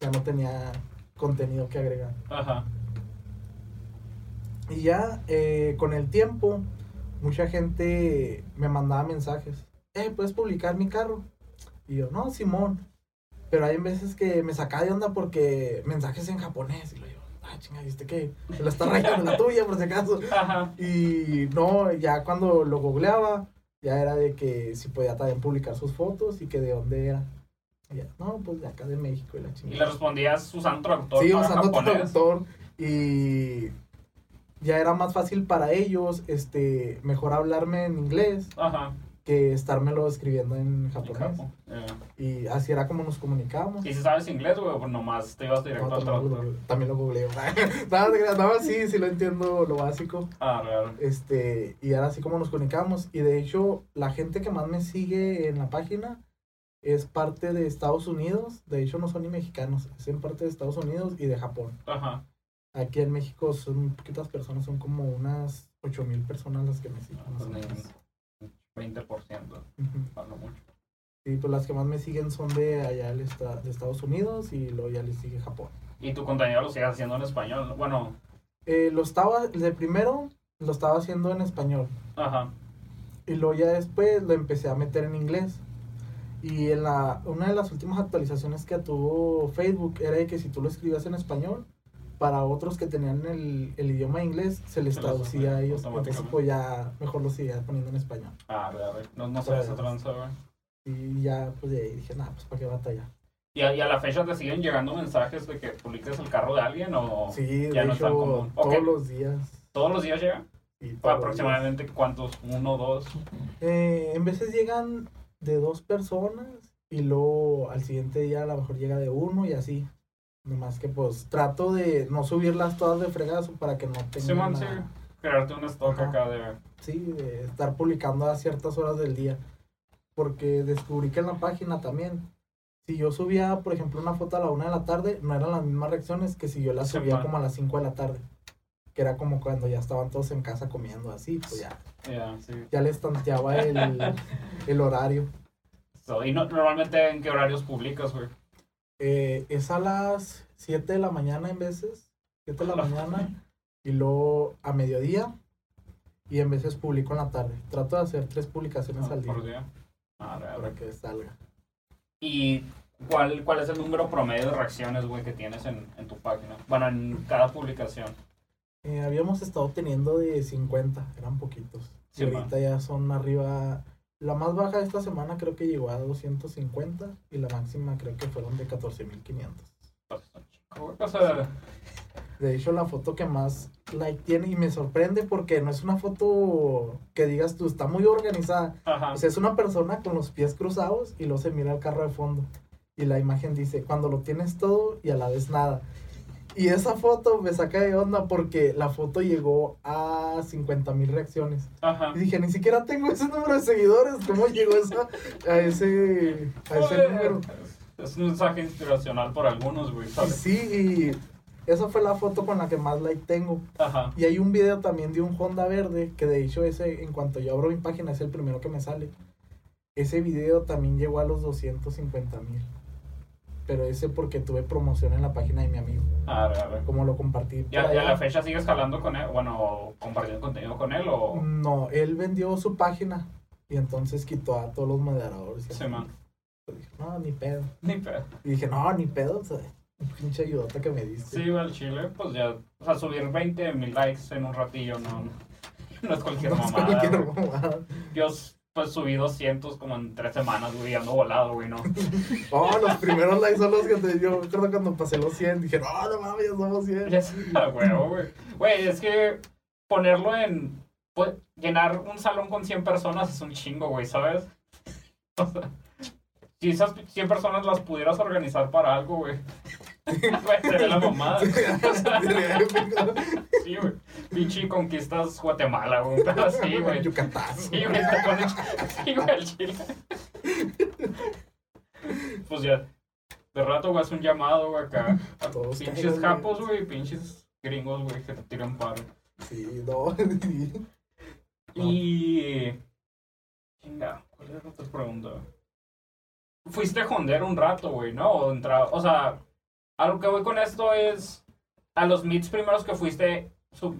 Speaker 2: Ya no tenía contenido que agregar.
Speaker 1: Ajá.
Speaker 2: Y ya eh, con el tiempo, mucha gente me mandaba mensajes. Eh, ¿puedes publicar mi carro? Y yo, no, Simón. Pero hay veces que me sacaba de onda porque mensajes en japonés. Y lo digo, ah, chinga, ¿viste que se lo está rayando la tuya por si acaso?
Speaker 1: Ajá.
Speaker 2: Y no, ya cuando lo googleaba, ya era de que si podía también publicar sus fotos y que de dónde era. Y ya, no, pues de acá de México y la
Speaker 1: Y
Speaker 2: chingada.
Speaker 1: le respondías usando traductor.
Speaker 2: Sí, usando traductor y ya era más fácil para ellos, este, mejor hablarme en inglés
Speaker 1: Ajá
Speaker 2: que estármelo escribiendo en japonés. Y así era como nos comunicábamos.
Speaker 1: ¿Y si sabes inglés, güey? Pues nomás te ibas directo
Speaker 2: no,
Speaker 1: al traductor.
Speaker 2: También lo googleé. nada, nada, sí, sí lo entiendo lo básico.
Speaker 1: Ah, real.
Speaker 2: Este, y era así como nos comunicábamos. Y de hecho, la gente que más me sigue en la página es parte de Estados Unidos. De hecho, no son ni mexicanos, es en parte de Estados Unidos y de Japón.
Speaker 1: Ajá.
Speaker 2: Aquí en México son poquitas personas, son como unas 8 mil personas las que me siguen. Ah,
Speaker 1: pues 20%,
Speaker 2: uh
Speaker 1: -huh. cuando mucho.
Speaker 2: Sí, pues las que más me siguen son de allá de Estados Unidos y luego ya le sigue Japón.
Speaker 1: ¿Y tu contenido lo sigues haciendo en español? Bueno.
Speaker 2: Eh, lo estaba, de primero lo estaba haciendo en español.
Speaker 1: Ajá.
Speaker 2: Y luego ya después lo empecé a meter en inglés. Y en la, una de las últimas actualizaciones que tuvo Facebook era de que si tú lo escribías en español, para otros que tenían el, el idioma inglés, se les
Speaker 1: Se
Speaker 2: traducía a ellos. Entonces, pues ya mejor lo seguía poniendo en español.
Speaker 1: Ah, raro. No, no sé esa tranza, güey.
Speaker 2: Y ya, pues de ahí dije, nada, pues para qué batallar.
Speaker 1: ¿Y a, y a la fecha te siguen llegando mensajes de que publiques el carro de alguien o
Speaker 2: Sí, de
Speaker 1: ya no es tan común.
Speaker 2: todos los días.
Speaker 1: todos los días llega?
Speaker 2: los
Speaker 1: ¿Aproximadamente cuántos? ¿Uno, dos?
Speaker 2: Eh, en veces llegan de dos personas y luego al siguiente día a lo mejor llega de uno y así. Nomás que pues trato de no subirlas todas de fregazo para que no tengan
Speaker 1: Simón,
Speaker 2: la-
Speaker 1: sí. Crearte un stock
Speaker 2: Ajá.
Speaker 1: acá de...
Speaker 2: sí, de estar publicando a ciertas horas del día. Porque descubrí que en la página también, si yo subía, por ejemplo, una foto a la una de la tarde, no eran las mismas reacciones que si yo la
Speaker 1: Sí,
Speaker 2: subía
Speaker 1: man.
Speaker 2: como a las 5 de la tarde. Que era como cuando ya estaban todos en casa comiendo así, pues ya,
Speaker 1: Ya, sí.
Speaker 2: ya les tanteaba el, el horario.
Speaker 1: So, ¿Y no- normalmente en qué horarios publicas, güey?
Speaker 2: Eh, es a las 7 de la mañana en veces, 7 de la mañana, y luego a mediodía. Y en veces publico en la tarde. Trato de hacer tres publicaciones
Speaker 1: Ah,
Speaker 2: al día
Speaker 1: por día. Arre.
Speaker 2: para que salga.
Speaker 1: ¿Y cuál, cuál es el número promedio de reacciones, güey, que tienes en, en tu página? Bueno, en cada publicación.
Speaker 2: Eh, habíamos estado teniendo de 50, eran poquitos.
Speaker 1: Sí,
Speaker 2: y ahorita ya son arriba. La más baja de esta semana creo que llegó a 250 y la máxima creo que fueron de 14.500.
Speaker 1: O sea,
Speaker 2: De hecho, la foto que más like tiene y me sorprende porque no es una foto que digas tú, está muy organizada.
Speaker 1: ajá.
Speaker 2: O sea, es una persona con los pies cruzados y luego se mira el carro de fondo. Y la imagen dice, cuando lo tienes todo y a la vez nada. Y esa foto me saca de onda porque la foto llegó a 50 mil reacciones.
Speaker 1: Ajá.
Speaker 2: Y dije, ni siquiera tengo ese número de seguidores. ¿Cómo llegó esa, a ese, a ese número?
Speaker 1: Es un mensaje inspiracional por algunos, güey, ¿sabes?
Speaker 2: sí, y esa fue la foto con la que más like tengo.
Speaker 1: Ajá.
Speaker 2: Y hay un video también de un Honda verde, que de hecho ese, en cuanto yo abro mi página, es el primero que me sale. Ese video también llegó a los 250 mil. Pero ese porque tuve promoción en la página de mi amigo.
Speaker 1: Arre, arre.
Speaker 2: Como lo compartí.
Speaker 1: ¿Ya, ya
Speaker 2: allá.
Speaker 1: a la fecha sigues jalando con él? Bueno, compartiendo contenido con él o...?
Speaker 2: No, él vendió su página y entonces quitó a todos los moderadores. y
Speaker 1: Sí, man.
Speaker 2: Dije, no, ni pedo.
Speaker 1: Ni pedo.
Speaker 2: Y dije, no, ni pedo. Un pinche ayudota que me diste.
Speaker 1: Sí, al chile, pues ya... O sea, subir 20 mil likes en un ratillo no... No es cualquier
Speaker 2: No es
Speaker 1: mamada.
Speaker 2: cualquier
Speaker 1: güey.
Speaker 2: mamada.
Speaker 1: Yo pues subí 200 como en 3 semanas, güey, y ando volado, güey, ¿no?
Speaker 2: Oh, los primeros likes son los que te yo recuerdo cuando pasé los 100. Dije, no, no mames, ya somos 100.
Speaker 1: Ya huevo, güey. Güey, es que ponerlo en. pues, llenar un salón con 100 personas es un chingo, güey, ¿sabes? O sea, si esas 100 personas las pudieras organizar para algo, güey. Güey, sería la mamada. Sí, güey. Pinche conquistas Guatemala, güey. Pero así, güey.
Speaker 2: Yucatán.
Speaker 1: Sí, güey. Sí, güey, al chile. Pues ya. De rato, güey, haz un llamado, güey, acá. A
Speaker 2: Todos
Speaker 1: pinches japos, güey, pinches gringos, güey, que te tiran paro.
Speaker 2: Sí, no.
Speaker 1: Y. Chinga, ¿cuál era la otra pregunta? Fuiste hondero un rato, güey, ¿no? O, entra- o sea, a lo que voy con esto es. A los meets primeros que fuiste,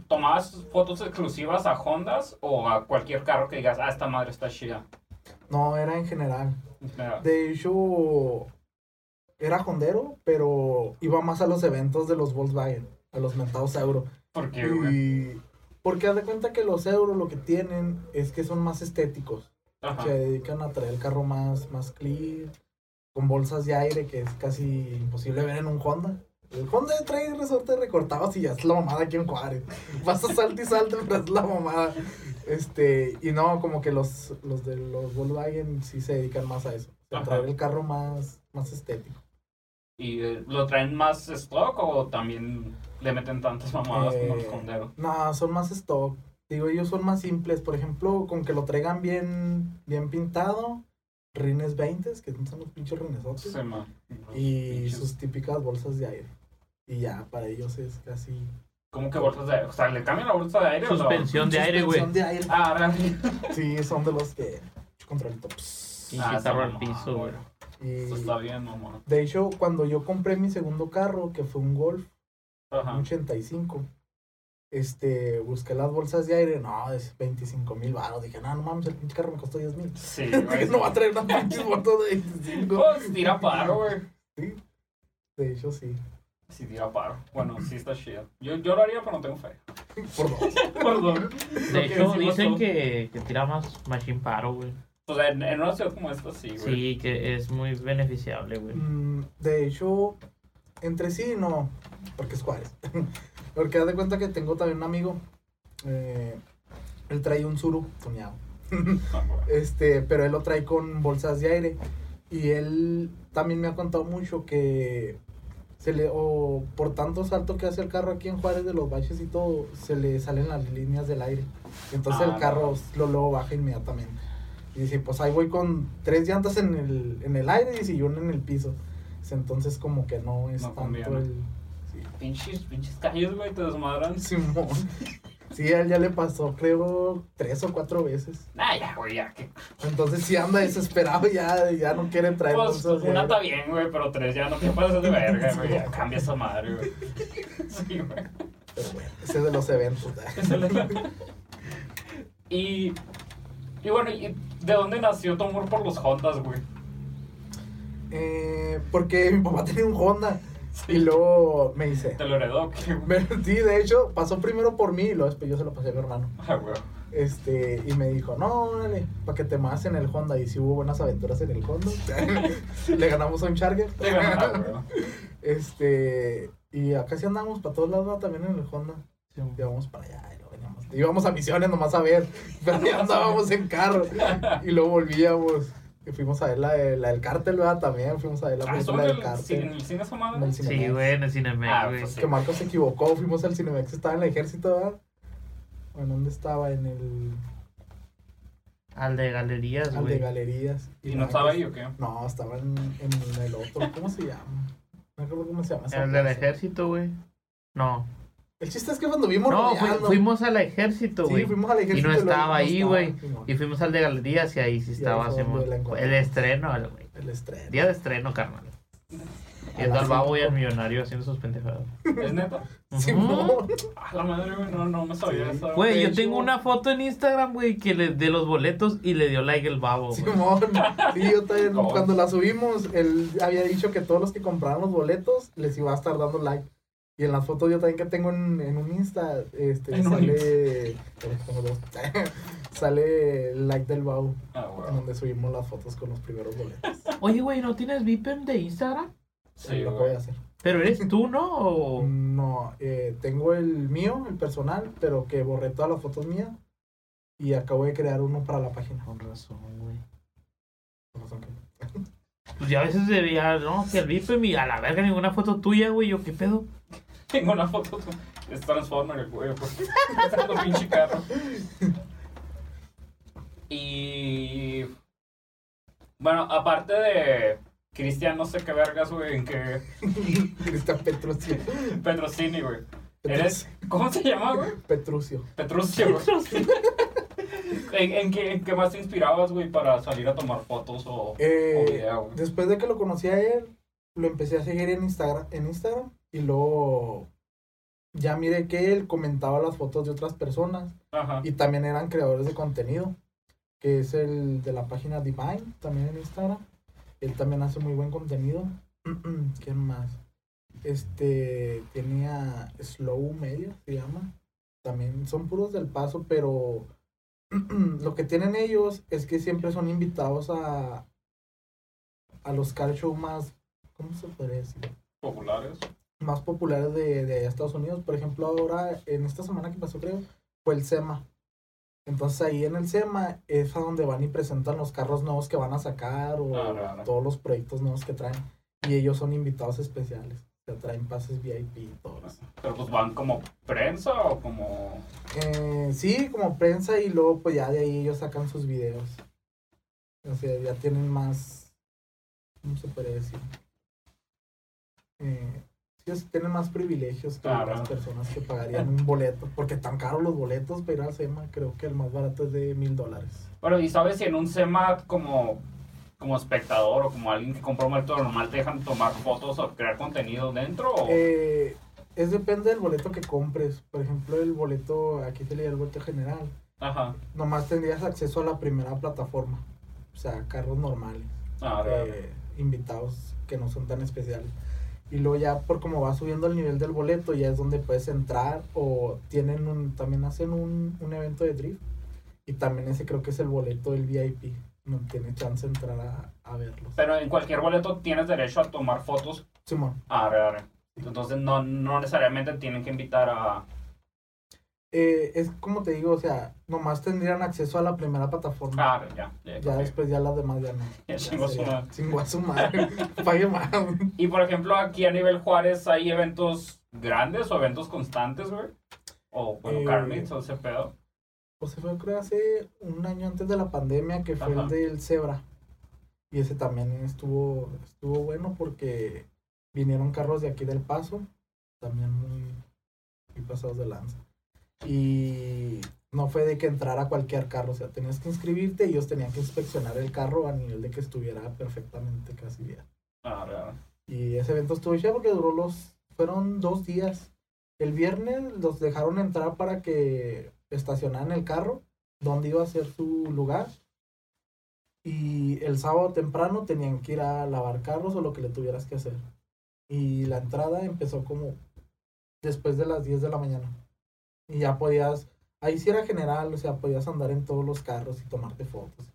Speaker 1: ¿tomabas fotos exclusivas a Hondas o a cualquier carro que digas, ah, esta madre está chida?
Speaker 2: No, era en general.
Speaker 1: Mira,
Speaker 2: De hecho, era hondero, pero iba más a los eventos de los Volkswagen, a los mentados euro.
Speaker 1: ¿Por qué, güey?
Speaker 2: Y porque haz de cuenta que los euro lo que tienen es que son más estéticos.
Speaker 1: Ajá.
Speaker 2: Se dedican a traer el carro más, más clean, con bolsas de aire que es casi imposible ver en un Honda. El Honda trae resortes recortados y ya es la mamada aquí en Juárez. Vas a salte y salte, pero es la mamada. Este, y no, como que los, los de los Volkswagen sí se dedican más a eso. A traer el carro más, más estético.
Speaker 1: ¿Y eh, lo traen más stock o también le meten tantas mamadas como los
Speaker 2: Eh,
Speaker 1: honderos?
Speaker 2: No, son más stock. Digo, ellos son más simples. Por ejemplo, con que lo traigan bien, bien pintado. Rines 20, que son los pinches rinesotes.
Speaker 1: Sí, man.
Speaker 2: y
Speaker 1: Pinches-
Speaker 2: sus típicas bolsas de aire. Y ya, para ellos es casi...
Speaker 1: ¿Cómo que bolsas de aire? O sea, ¿le cambian la bolsa de aire o no?
Speaker 3: Suspensión de aire, güey.
Speaker 2: Suspensión de aire.
Speaker 1: Ah, realmente.
Speaker 2: Sí, son de los que... Controlito.
Speaker 3: Y
Speaker 1: Ah, esa
Speaker 3: al piso,
Speaker 1: mamada,
Speaker 3: güey.
Speaker 2: Y
Speaker 1: Eso está bien, mamá.
Speaker 2: de hecho, cuando yo compré mi segundo carro, que fue un Golf,
Speaker 1: Ajá.
Speaker 2: un 85, este, busqué las bolsas de aire, no, es 25 mil baros. Dije, no, no mames, el pinche carro me costó 10 mil.
Speaker 1: Sí, güey.
Speaker 2: no va a traer unas pinches bolsas de 25.
Speaker 1: Pues tira paro, güey.
Speaker 2: Sí, de hecho, sí.
Speaker 1: Sí, tira paro. Bueno, sí está chido. Yo, yo lo haría, pero no tengo fe.
Speaker 2: Por dos.
Speaker 1: Perdón.
Speaker 3: De hecho, dicen que, que tira más machine paro, güey.
Speaker 1: O sea, en, en una ciudad como esta, sí, güey.
Speaker 3: Sí, que es muy beneficiable, güey.
Speaker 2: Mm, de hecho, entre sí no, porque es Juárez. Porque haz de cuenta que tengo también un amigo, eh, él trae un suru tuneado.
Speaker 1: Ah.
Speaker 2: Este, pero él lo trae con bolsas de aire. Y él también me ha contado mucho que se le, o por tanto salto que hace el carro aquí en Juárez de los baches y todo, se le salen las líneas del aire. Entonces
Speaker 1: Ah,
Speaker 2: el carro lo, lo baja inmediatamente. Y dice, pues ahí voy con tres llantas en el, en el aire y si una en el piso. Entonces como que no es
Speaker 1: No
Speaker 2: tanto el...
Speaker 1: Pinches, pinches calles, güey, te desmadran.
Speaker 2: Simón. Sí, a él ya le pasó, creo, tres o cuatro veces.
Speaker 1: Ah, ya, güey, ya. Que...
Speaker 2: Entonces sí anda desesperado, ya, ya no quiere traer
Speaker 1: Pues,
Speaker 2: de
Speaker 1: una está bien, güey, pero tres ya no te pases de verga, güey. Ya cambia esa madre, güey. Sí, güey.
Speaker 2: Pero bueno, ese es de los eventos. ¿eh?
Speaker 1: Y, y bueno, ¿y ¿de dónde nació tu amor por los Hondas, güey?
Speaker 2: Eh, porque mi papá tenía un Honda.
Speaker 1: Sí.
Speaker 2: Y luego me dice.
Speaker 1: ¿Te lo heredó?
Speaker 2: Sí, de hecho, pasó primero por mí y luego después yo se lo pasé a mi hermano.
Speaker 1: Ah, güey.
Speaker 2: Este, y me dijo, no, órale, para que te más en el Honda. Y si hubo buenas aventuras en el Honda. Le ganamos a un Charger.
Speaker 1: Ah, güey.
Speaker 2: Este, y acá sí andamos para todos lados, ¿no? también en el Honda. Íbamos para allá y luego veníamos. Íbamos a misiones nomás a ver, pero ya andábamos en carro. Y luego volvíamos. Y fuimos a ver la, de- la del cártel, ¿verdad? También fuimos a ver la
Speaker 1: Ah, ¿estuvo
Speaker 2: película del
Speaker 1: el, ci- en
Speaker 2: cártel.
Speaker 1: el cine esa madre?
Speaker 2: En el
Speaker 3: Sí, güey, en el Cinemex,
Speaker 1: Ah,
Speaker 3: güey.
Speaker 1: pues sí.
Speaker 2: Que Marcos se equivocó, fuimos al Cinemex, estaba en el ejército, ¿verdad? ¿O en dónde estaba? En el...
Speaker 3: Al de galerías,
Speaker 2: Al de
Speaker 3: güey.
Speaker 2: galerías.
Speaker 1: ¿Y no estaba ahí o qué?
Speaker 2: No, estaba en, en el otro, ¿cómo se llama? No recuerdo cómo se llama.
Speaker 3: El del ejército, güey. No.
Speaker 2: El chiste es que cuando vimos
Speaker 3: No,
Speaker 2: rodeando-
Speaker 3: fuimos al ejército,
Speaker 2: Sí,
Speaker 3: güey.
Speaker 2: fuimos al ejército.
Speaker 3: Y no estaba ahí, güey. Y fuimos al de galerías y ahí sí estaba
Speaker 2: la
Speaker 3: El estreno, el- güey.
Speaker 2: El estreno.
Speaker 3: Día de estreno, carnal.
Speaker 2: A
Speaker 3: Yendo
Speaker 2: las
Speaker 3: al babo y al millonario haciendo sus pendejadas.
Speaker 1: ¿Es neta?
Speaker 2: Simón.
Speaker 1: Ah, la madre, güey, no, no me sabía
Speaker 2: Sí.
Speaker 1: eso.
Speaker 3: Güey, yo
Speaker 2: hecho-
Speaker 3: tengo una foto en Instagram, güey, que le de los boletos y le dio like el babo, güey.
Speaker 2: Simón. Sí, yo también. Cuando la subimos, él había dicho que todos los que compraran los boletos les iba a estar dando like. Y en las fotos yo también que tengo en, en un Insta, este,
Speaker 1: En
Speaker 2: sale. sale el like del Bau,
Speaker 1: Ah,
Speaker 2: en donde subimos las fotos con los primeros boletos.
Speaker 3: Oye, güey, ¿no tienes VPN de Instagram?
Speaker 1: Sí,
Speaker 2: lo voy a hacer.
Speaker 3: Pero eres tú, ¿no? O-
Speaker 2: No, eh, tengo el mío, el personal, pero que borré todas las fotos mías. Y acabo de crear uno para la página.
Speaker 3: Con razón, güey.
Speaker 2: Con razón que-
Speaker 3: Pues ya a veces debía, no, que el VPN y a la verga ninguna foto tuya, güey. Yo, ¿qué pedo?
Speaker 1: Tengo una foto. Es Transformer, güey. Porque está con pinche carro. Y. Bueno, aparte de. Cristian, no sé qué vergas, güey, en qué.
Speaker 2: Cristian Petrucio.
Speaker 1: Petrocini, güey. Eres. ¿Cómo se llama, güey?
Speaker 2: Petrucio.
Speaker 1: Petrucio, güey. ¿En, en qué, en qué más te inspirabas, güey, para salir a tomar fotos o, o
Speaker 2: Eh,
Speaker 1: video, güey?
Speaker 2: después de que lo conocí a él, lo empecé a seguir en Instagram, en Instagram y luego ya miré que él comentaba las fotos de otras personas
Speaker 1: Ajá.
Speaker 2: y también eran creadores de contenido, que es el de la página Divine, también en Instagram. Él también hace muy buen contenido. ¿Quién más? Este tenía Slow Media, se llama. También son puros del paso, pero lo que tienen ellos es que siempre son invitados a a los car show más, ¿cómo se podría decir?
Speaker 1: Populares.
Speaker 2: Más populares de, de Estados Unidos. Por ejemplo, ahora, en esta semana que pasó, creo, fue el SEMA. Entonces ahí en el SEMA es a donde van y presentan los carros nuevos que van a sacar o
Speaker 1: Ah,
Speaker 2: todos los proyectos nuevos que traen. Y ellos son invitados especiales. Sea, traen pases VIP y todo eso.
Speaker 1: Pero pues van como prensa o como.
Speaker 2: Eh, sí, como prensa y luego pues ya de ahí ellos sacan sus videos. O sea, ya tienen más, ¿cómo se puede decir? Eh, tienen más privilegios que
Speaker 1: Claro.
Speaker 2: las personas que pagarían un boleto. Porque tan caros los boletos para ir al SEMA, creo que el más barato es de mil dólares.
Speaker 1: Bueno, y sabes si en un SEMA como, como espectador o como alguien que compra un boleto normal te dejan tomar fotos o crear contenido dentro o.
Speaker 2: Eh, es depende del boleto que compres. Por ejemplo, el boleto, aquí se le llama el boleto general.
Speaker 1: Ajá.
Speaker 2: Nomás tendrías acceso a la primera plataforma. O sea, carros normales.
Speaker 1: Ah,
Speaker 2: eh, invitados que no son tan especiales. Y luego ya por como va subiendo el nivel del boleto, ya es donde puedes entrar o tienen un, también hacen un, un evento de drift. Y también ese creo que es el boleto del VIP. No tiene chance de entrar a, a verlos.
Speaker 1: Pero en cualquier boleto tienes derecho a tomar fotos.
Speaker 2: Simón,
Speaker 1: Ah, arre, arre. Entonces no, no necesariamente tienen que invitar a.
Speaker 2: eh, es como te digo, o sea, nomás tendrían acceso a la primera plataforma.
Speaker 1: Ah, ya. Ya,
Speaker 2: ya después ya las demás ya no.
Speaker 1: Ya chingó su madre.
Speaker 2: chingó a su madre. Pague más.
Speaker 1: Y por ejemplo, aquí a nivel Juárez hay eventos grandes o eventos constantes, güey. O bueno,
Speaker 2: Eh,
Speaker 1: o ese pedo.
Speaker 2: Pues se fue creo hace un año antes de la pandemia que fue
Speaker 1: Ajá.
Speaker 2: el del Zebra. Y ese también estuvo, estuvo bueno porque vinieron carros de aquí del Paso, también muy, muy pasados de lanza. Y no fue de que entrara cualquier carro, o sea, tenías que inscribirte y ellos tenían que inspeccionar el carro a nivel de que estuviera perfectamente casi bien.
Speaker 1: Ah.
Speaker 2: Y ese evento estuvo chido porque duró los, fueron dos días. El viernes los dejaron entrar para que estacionaran el carro dónde iba a ser su lugar. Y el sábado temprano tenían que ir a lavar carros o lo que le tuvieras que hacer. Y la entrada empezó como después de las 10 de la mañana. Y ya podías, ahí sí era general, o sea, podías andar en todos los carros y tomarte fotos.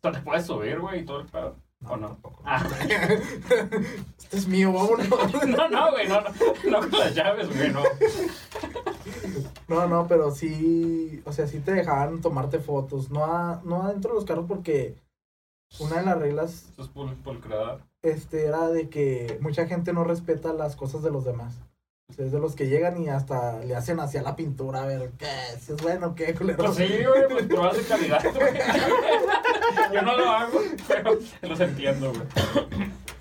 Speaker 1: Tú te puedes subir, güey, y todo el pedo. ¿O no?
Speaker 2: tampoco.
Speaker 1: Ah.
Speaker 2: este es mío, vámonos.
Speaker 1: No, no, güey, no, no, no con las llaves, güey, no.
Speaker 2: No, no, pero sí, o sea, sí te dejaban tomarte fotos, no, a- no adentro de los carros porque una de las reglas
Speaker 1: Eso es pulcredad.
Speaker 2: este, era de que mucha gente no respeta las cosas de los demás. Sea, es de los que llegan y hasta le hacen hacia la pintura a ver qué, si es bueno o qué, culero.
Speaker 1: Pues sí, güey, pues pruebas de calidad, güey. Yo no lo hago, pero los entiendo, güey.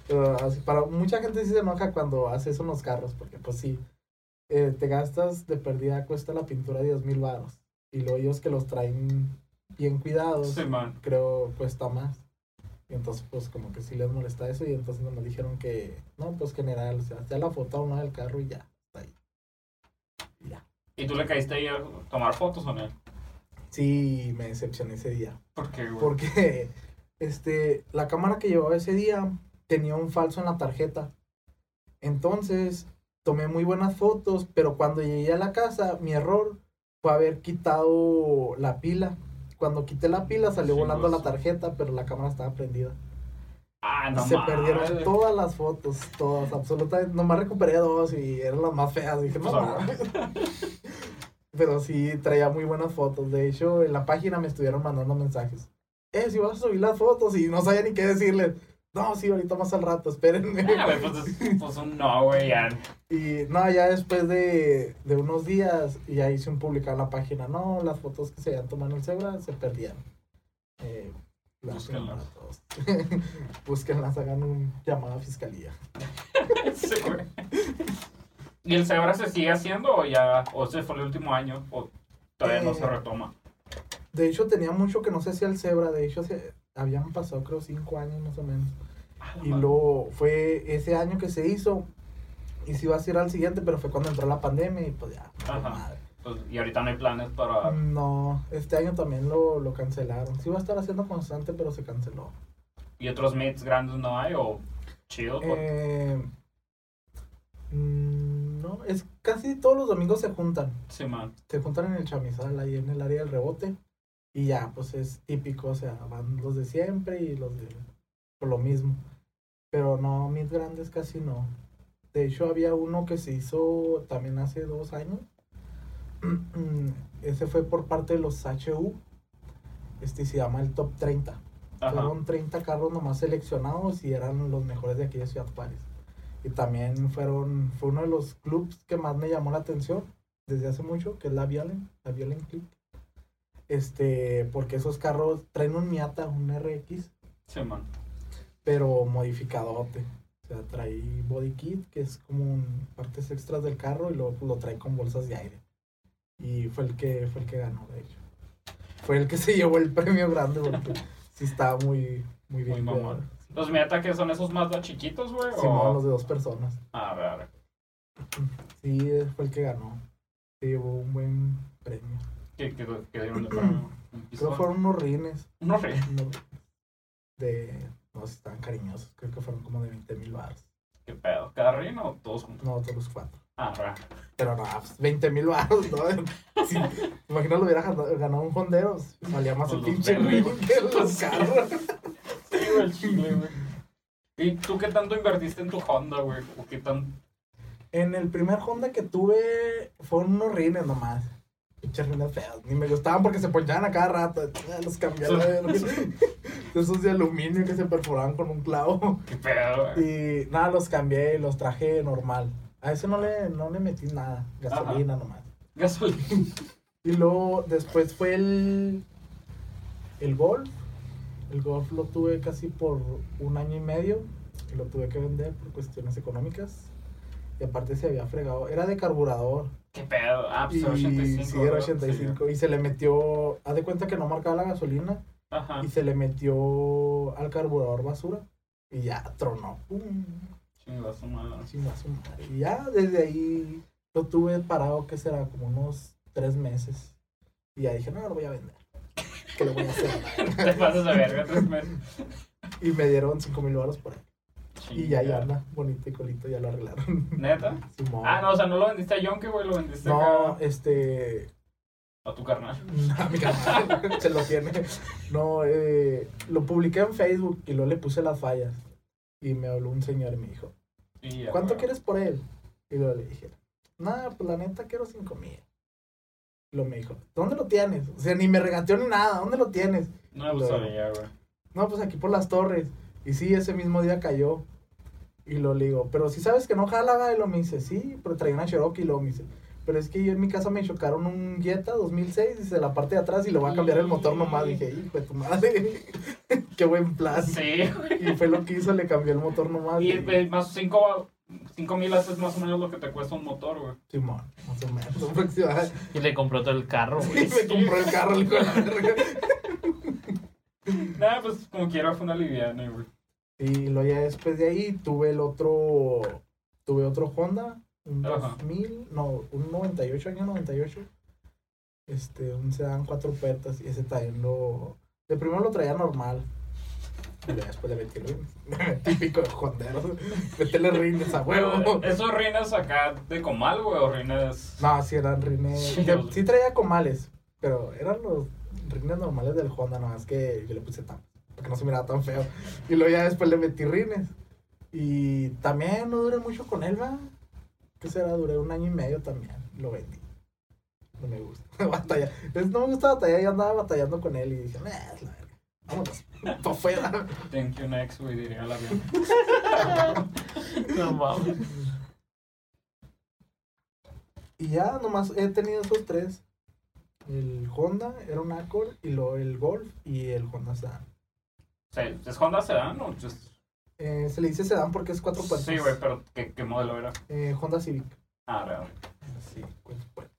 Speaker 2: Pero así, para mucha gente sí se enoja cuando hace eso en los carros, porque pues sí, eh, te gastas de perdida, cuesta la pintura 10 mil baros. Y luego ellos que los traen bien cuidados,
Speaker 1: Sí, man.
Speaker 2: creo cuesta más. Y entonces pues como que sí les molesta eso y entonces nos dijeron que, no, pues general, o sea, ya la foto uno del carro y ya. Y ya.
Speaker 1: ¿Y tú le caíste ahí a tomar fotos o no?
Speaker 2: Sí, me decepcioné ese día.
Speaker 1: ¿Por qué, güey?
Speaker 2: Porque este, la cámara que llevaba ese día tenía un falso en la tarjeta. Entonces, tomé muy buenas fotos, pero cuando llegué a la casa, mi error fue haber quitado la pila. Cuando quité la pila salió
Speaker 1: Sí,
Speaker 2: volando
Speaker 1: pues.
Speaker 2: la tarjeta, pero la cámara estaba prendida.
Speaker 1: Ah, no
Speaker 2: Se perdieron todas las fotos, todas, absolutamente. Nomás recuperé dos y eran las más feas. Dije, no
Speaker 1: Pues,
Speaker 2: mames. Pero sí, traía muy buenas fotos. De hecho, en la página me estuvieron mandando mensajes. Eh, si vas a subir las fotos y no sabía ni qué decirles. No, sí, ahorita más al rato, espérenme.
Speaker 1: Ah, güey, pues, es- pues un no, güey, ya.
Speaker 2: Y no, ya después de, de unos días, ya hice un publicar en la página. No, las fotos que se habían tomado en el Zebra se perdieron. Eh,
Speaker 1: Búsquenlas.
Speaker 2: para todos. Búsquenlas, hagan un llamado a fiscalía.
Speaker 1: Sí, güey. ¿Y el Zebra se sigue haciendo o ya, o ese fue el último año, o todavía no
Speaker 2: Eh,
Speaker 1: se retoma?
Speaker 2: De hecho, tenía mucho que no se hacía el Zebra. De hecho, se, habían pasado, creo, cinco años más o menos.
Speaker 1: Ah,
Speaker 2: Y luego fue ese año que se hizo. Y se iba a hacer al siguiente, pero fue cuando entró la pandemia y pues ya.
Speaker 1: Ajá.
Speaker 2: madre.
Speaker 1: Pues, y ahorita no hay planes para...
Speaker 2: No, este año también lo, lo cancelaron. Sí iba a estar haciendo constante, pero se canceló.
Speaker 1: ¿Y otros meets grandes no hay? ¿O chido?
Speaker 2: Eh, no, es casi todos los domingos se juntan.
Speaker 1: Sí, man.
Speaker 2: Se juntan en el chamizal, ahí en el área del rebote. Y ya, pues es típico, o sea, van los de siempre y los de por lo mismo. Pero no, mis grandes casi no. De hecho, había uno que se hizo también hace dos años. Ese fue por parte de los HU. Este se llama el Top 30.
Speaker 1: Ajá.
Speaker 2: Fueron 30 carros nomás seleccionados y eran los mejores de aquella ciudad Juárez. Y también fueron, fue uno de los clubs que más me llamó la atención desde hace mucho, que es la Violent, la Violent Club. Este, porque esos carros traen un Miata, un RX,
Speaker 1: Sí, man.
Speaker 2: pero modificadote. O sea, trae body kit, que es como un- partes extras del carro, y luego pues, lo trae con bolsas de aire. Y fue el que, fue el que ganó, de hecho. Fue el que se llevó el premio grande, porque sí estaba muy, muy bien.
Speaker 1: Muy. ¿Los Miata que son esos más chiquitos, güey?
Speaker 2: Simón,
Speaker 1: o...
Speaker 2: los de dos personas.
Speaker 1: Ah, a ver.
Speaker 2: Sí, fue el que ganó. Se llevó un buen premio.
Speaker 1: ¿Qué, qué, qué dieron de premio? ¿Un
Speaker 2: Creo que fueron unos rines.
Speaker 1: Unos
Speaker 2: unos de. No sé si estaban cariñosos. Creo que fueron como de 20 mil baros.
Speaker 1: ¿Qué pedo? ¿Cada reino o todos juntos?
Speaker 2: No, todos los cuatro.
Speaker 1: Ah, ra.
Speaker 2: Pero no, pues, 20 mil baros, ¿no? Sí, imagina lo hubiera ganado, un fondero. Salía más el pinche
Speaker 1: güey.
Speaker 2: que los carros.
Speaker 1: Güey, chile, güey. ¿Y tú qué tanto invertiste en tu Honda, güey? ¿O qué tan...?
Speaker 2: En el primer Honda que tuve fueron unos rines nomás. Pinches rines feos. Ni me gustaban porque se ponchaban a cada rato. Ya Los cambié de, esos de aluminio que se perforaban con un clavo.
Speaker 1: ¿Qué pedo, güey?
Speaker 2: Y nada, los cambié y los traje normal. A ese no le, no le metí nada. Gasolina nomás.
Speaker 1: Gasolina.
Speaker 2: Y luego después fue el, el Golf. El Golf lo tuve casi por un año y medio. Y lo tuve que vender por cuestiones económicas. Y aparte se había fregado. Era de carburador.
Speaker 1: ¿Qué pedo? Ah, pues
Speaker 2: Y,
Speaker 1: era 85.
Speaker 2: sí, era
Speaker 1: ¿verdad?
Speaker 2: 85. Y se le metió. Haz de cuenta que no marcaba la gasolina.
Speaker 1: Ajá.
Speaker 2: Y se le metió al carburador basura. Y ya tronó. ¡Pum!
Speaker 1: Chinga su madre.
Speaker 2: Chinga su madre. Y ya desde ahí lo tuve parado, que será como unos tres meses. Y ya dije, no, lo voy a vender. ¿Qué le voy a hacer?
Speaker 1: Te pasas de verga, tres meses.
Speaker 2: Y me dieron 5 mil baros por él. Y ya, ya
Speaker 1: Chingada.
Speaker 2: anda, bonito y colito, ya lo arreglaron.
Speaker 1: ¿Neta?
Speaker 2: Simón.
Speaker 1: Ah, no, o sea, no lo vendiste a Yonke, güey, lo vendiste
Speaker 2: No,
Speaker 1: acá
Speaker 2: este.
Speaker 1: a tu carnal.
Speaker 2: No, mi carnal se lo tiene. No, eh, lo publiqué en Facebook y luego le puse las fallas. Y me habló un señor y me dijo,
Speaker 1: Y ya,
Speaker 2: ¿cuánto quieres por él? Y luego le dije, nada, pues la neta quiero 5 mil. Y luego me dijo, ¿dónde lo tienes? O sea, ni me regateó ni nada, ¿dónde lo tienes?
Speaker 1: No lo
Speaker 2: Lo-
Speaker 1: sabía, güey.
Speaker 2: No, pues aquí por las torres. Y sí, ese mismo día cayó. Y lo le digo, pero si sabes que no jala, va?" y lo me dice, sí, pero traía una Cherokee y luego me dice, pero es que yo en mi casa me chocaron un Jetta 2006, dice la parte de atrás y le voy a cambiar el motor nomás. Dije, hijo de tu madre, qué buen plan.
Speaker 1: Sí, güey.
Speaker 2: Y fue lo que hizo, le cambió el motor nomás.
Speaker 1: Y
Speaker 2: y-
Speaker 1: eh, más cinco, cinco mil haces más o menos lo que te cuesta un motor, güey.
Speaker 2: Simón, más o menos.
Speaker 3: Y le compró todo el carro,
Speaker 2: Y
Speaker 3: güey.
Speaker 2: me compró el carro, el hijo de la verga.
Speaker 1: Nada, pues como quiera fue una liviana, güey.
Speaker 2: Y luego ya después de ahí tuve el otro, tuve otro Honda, un
Speaker 1: Ajá.
Speaker 2: 2000, no, un 98, año 98. Este, un sedán cuatro puertas y ese también lo, de primero lo traía normal. Y después le metí rines. Típico de honderos. Métele rines a huevo.
Speaker 1: ¿Esos rines acá de comal, güey, o rines...?
Speaker 2: No, sí eran rines.
Speaker 1: Sí,
Speaker 2: traía comales, pero eran los rines normales del Honda, nomás que yo le puse tan, para que no se mirara tan feo. Y luego ya después le metí rines. Y también no duré mucho con él, va. ¿Qué será? Duré un año y medio también. Lo vendí. No me gusta. Batalla. No me gusta batallar, yo andaba batallando con él y dije, nah, es la verga. Vámonos. Pa' afuera.
Speaker 1: Thank you next, güey, diría el avión.
Speaker 3: No mames.
Speaker 2: Y ya nomás he tenido esos tres. El Honda, era un Accord, y luego el Golf y el Honda Sedan.
Speaker 1: Sí, ¿Es Honda Sedan o just...
Speaker 2: Eh, se le dice sedán porque es cuatro puertas.
Speaker 1: Sí, güey, pero ¿qué, qué modelo era?
Speaker 2: Eh, Honda Civic.
Speaker 1: Ah, real.
Speaker 2: Sí, cuatro puertas.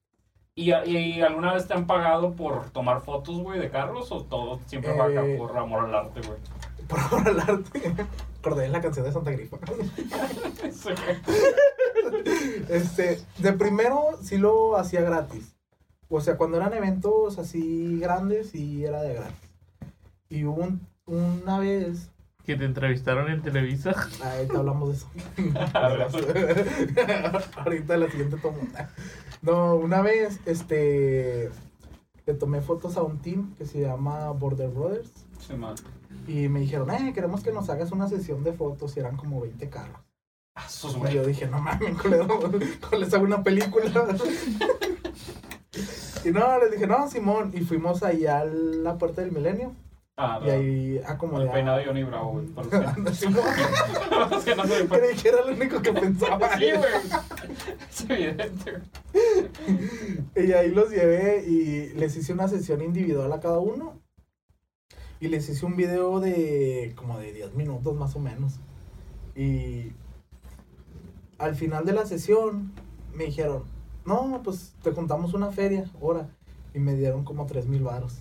Speaker 1: ¿Y, ¿Y alguna vez te han pagado por tomar fotos, güey, de carros o todo siempre va
Speaker 2: Eh,
Speaker 1: por amor al arte, güey?
Speaker 2: Por ahora el arte. Acordé la canción de Santa Grifa.
Speaker 1: Sí.
Speaker 2: Este, de primero sí lo hacía gratis. O sea, cuando eran eventos así grandes, sí era de gratis. Y hubo un- una vez.
Speaker 3: Que te entrevistaron en Televisa.
Speaker 2: Ahorita hablamos de eso. Ahorita la siguiente tomo. No, una vez, este. Le tomé fotos a un team que se llama Border Brothers.
Speaker 1: Sí.
Speaker 2: Y me dijeron, eh, queremos que nos hagas una sesión de fotos. Y eran como 20 carros.
Speaker 1: Ah,
Speaker 2: Y yo dije, no mames, ¿cómo les hago una película? y no, les dije, no, Simón. Y fuimos ahí a la puerta del milenio.
Speaker 1: Ah,
Speaker 2: Y ahí
Speaker 1: El
Speaker 2: acomodé.
Speaker 1: peinado de Johnny Bravo, por que no se.
Speaker 2: Creí que era lo único que pensaba.
Speaker 1: Sí, güey. Es evidente.
Speaker 2: Y ahí los llevé y les hice una sesión individual a cada uno. Y les hice un video de como de 10 minutos más o menos. Y al final de la sesión me dijeron, no, pues te contamos una feria, ahora. Y me dieron como 3 mil varos.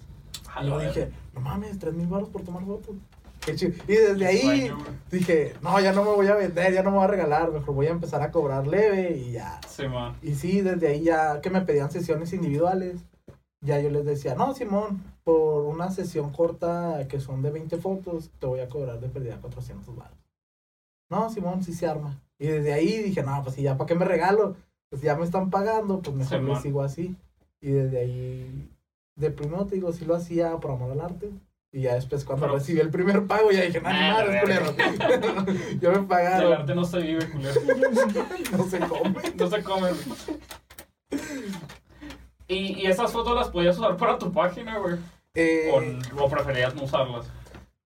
Speaker 2: Y yo dije. No mames, 3 mil varos por tomar fotos. Qué chido. Y desde ahí dije, no, ya no me voy a vender, ya no me voy a regalar, mejor voy a empezar a cobrar leve y ya.
Speaker 1: Sí, man.
Speaker 2: Y sí, desde ahí ya que me pedían sesiones individuales, ya yo les decía, no, Simón, por una sesión corta que son de 20 fotos, te voy a cobrar de pérdida 400 baros. No, Simón, sí se arma. Y desde ahí dije, no, pues sí, ya, ¿para qué me regalo? Pues ya me están pagando, pues mejor
Speaker 1: Simón.
Speaker 2: le sigo así. Y desde ahí, de primero te digo, sí lo hacía por amor al arte. Y ya después cuando
Speaker 1: Pero-
Speaker 2: recibí el primer pago, ya dije, no, ni
Speaker 1: verga.
Speaker 2: culero. Yo me
Speaker 1: El
Speaker 2: pagaron,
Speaker 1: arte no se vive, culero.
Speaker 2: no se come.
Speaker 1: No se come. Y, y esas fotos las podías usar para tu página, güey.
Speaker 2: Eh,
Speaker 1: O, o preferías no usarlas.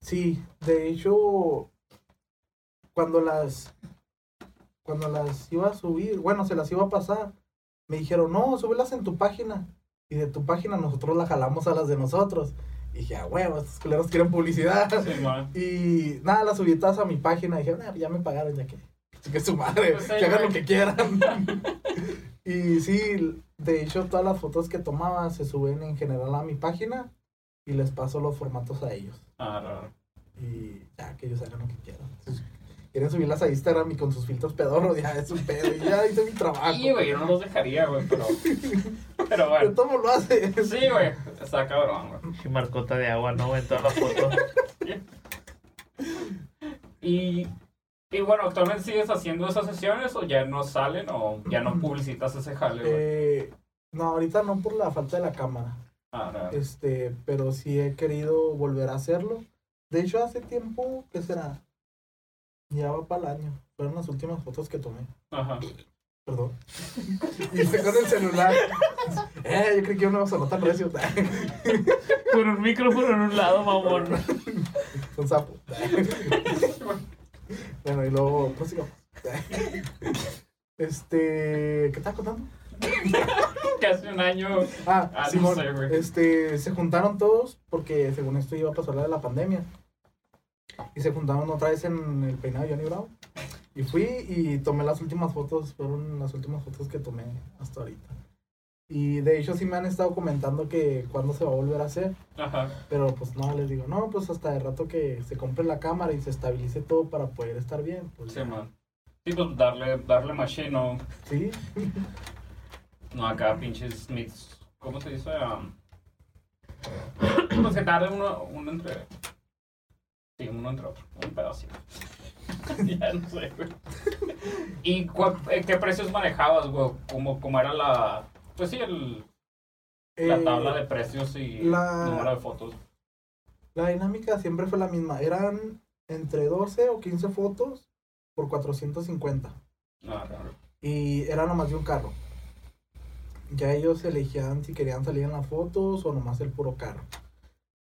Speaker 2: Sí, de hecho, cuando las cuando las iba a subir, bueno, se las iba a pasar, me dijeron, no, súbelas en tu página. Y de tu página nosotros la jalamos a las de nosotros. Y dije, ah, huevo, estos culeros quieren publicidad.
Speaker 1: Sí.
Speaker 2: Y nada, las subí todas a mi página. Y dije, nah, ya me pagaron, ya que, que su madre,
Speaker 1: Pues
Speaker 2: que hagan lo que quieran. y sí, de hecho, todas las fotos que tomaba se suben en general a mi página y les paso los formatos a ellos.
Speaker 1: Ah, raro.
Speaker 2: Y ya, que ellos hagan lo que quieran. Quieren subirlas a Instagram y con sus filtros pedorros, ya es un pedo. Y ya hice mi trabajo.
Speaker 1: Sí, güey, yo no los dejaría, güey, pero. Pero
Speaker 2: Pero
Speaker 1: bueno.
Speaker 2: todo lo hace.
Speaker 1: Sí, güey. Está cabrón, güey.
Speaker 3: Y marcota de agua, ¿no? En todas las fotos.
Speaker 1: Y, y bueno, ¿actualmente sigues haciendo esas sesiones o ya no salen o ya no publicitas ese jale, güey?
Speaker 2: Eh, no, ahorita no por la falta de la cámara.
Speaker 1: Ah, no.
Speaker 2: Este, pero sí he querido volver a hacerlo. De hecho, hace tiempo, ¿qué será? Ya va para el año. Fueron las últimas fotos que tomé.
Speaker 1: Ajá.
Speaker 2: Perdón. y con el celular. Eh, yo creí que uno se nota recio.
Speaker 3: Con un micrófono en un lado, mamón.
Speaker 2: Un sapo. bueno, y luego, prosigamos. Este, ¿qué estás contando?
Speaker 1: Que hace un año.
Speaker 2: Ah,
Speaker 1: Ah, no
Speaker 2: Simón, este, se juntaron todos porque según esto iba a pasar la de la pandemia. Y se juntaron otra vez en el peinado de Johnny Bravo. Y fui y tomé las últimas fotos, fueron las últimas fotos que tomé hasta ahorita. Y de hecho sí me han estado comentando que cuándo se va a volver a hacer,
Speaker 1: Ajá.
Speaker 2: pero pues no, les digo, no, pues hasta el rato que se compre la cámara y se estabilice todo para poder estar bien. Pues,
Speaker 1: Sí,
Speaker 2: ya.
Speaker 1: man. Sí, pues darle, darle machine, no,
Speaker 2: Sí,
Speaker 1: no acá pinches mix. ¿Cómo se dice? Um, pues que tarde uno, uno entre. Uno entre otro. Un pedacito. ya no sé, güey. ¿Y cua- eh, qué precios manejabas, güey? ¿Cómo, cómo era la. Pues sí, el, la
Speaker 2: Eh,
Speaker 1: tabla de precios y
Speaker 2: la-
Speaker 1: número de fotos.
Speaker 2: La dinámica siempre fue la misma. Eran entre 12 o 15 fotos por 450.
Speaker 1: Ah, claro.
Speaker 2: Y era nomás de un carro. Ya ellos elegían si querían salir en las fotos o nomás el puro carro.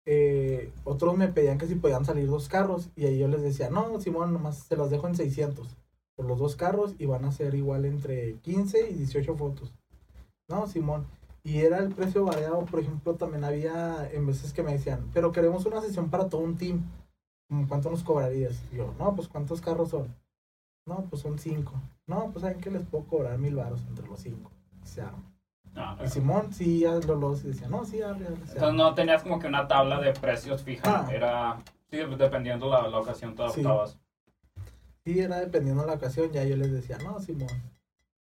Speaker 2: Eh, otros me pedían que si podían salir dos carros. Y ahí yo les decía, no, Simón, nomás se las dejo en 600 por los dos carros y van a ser igual entre 15 y 18 fotos. No, Simón. Y era el precio variado, por ejemplo, también había en veces que me decían, pero queremos una sesión para todo un team. ¿Cómo ¿Cuánto nos cobrarías? Yo, no, pues ¿cuántos carros son? No, pues son cinco. No, pues saben que les puedo cobrar mil baros entre los cinco. Y se Y. Simón sí, ya lo, lo sí decía, no, sí, arre, arre, se
Speaker 1: Entonces
Speaker 2: arma".
Speaker 1: no tenías como que una tabla de precios fija.
Speaker 2: Ah.
Speaker 1: Era. Sí, dependiendo la, la ocasión te
Speaker 2: Sí.
Speaker 1: adaptabas.
Speaker 2: Sí, era dependiendo de la ocasión, ya yo les decía, no, Simón.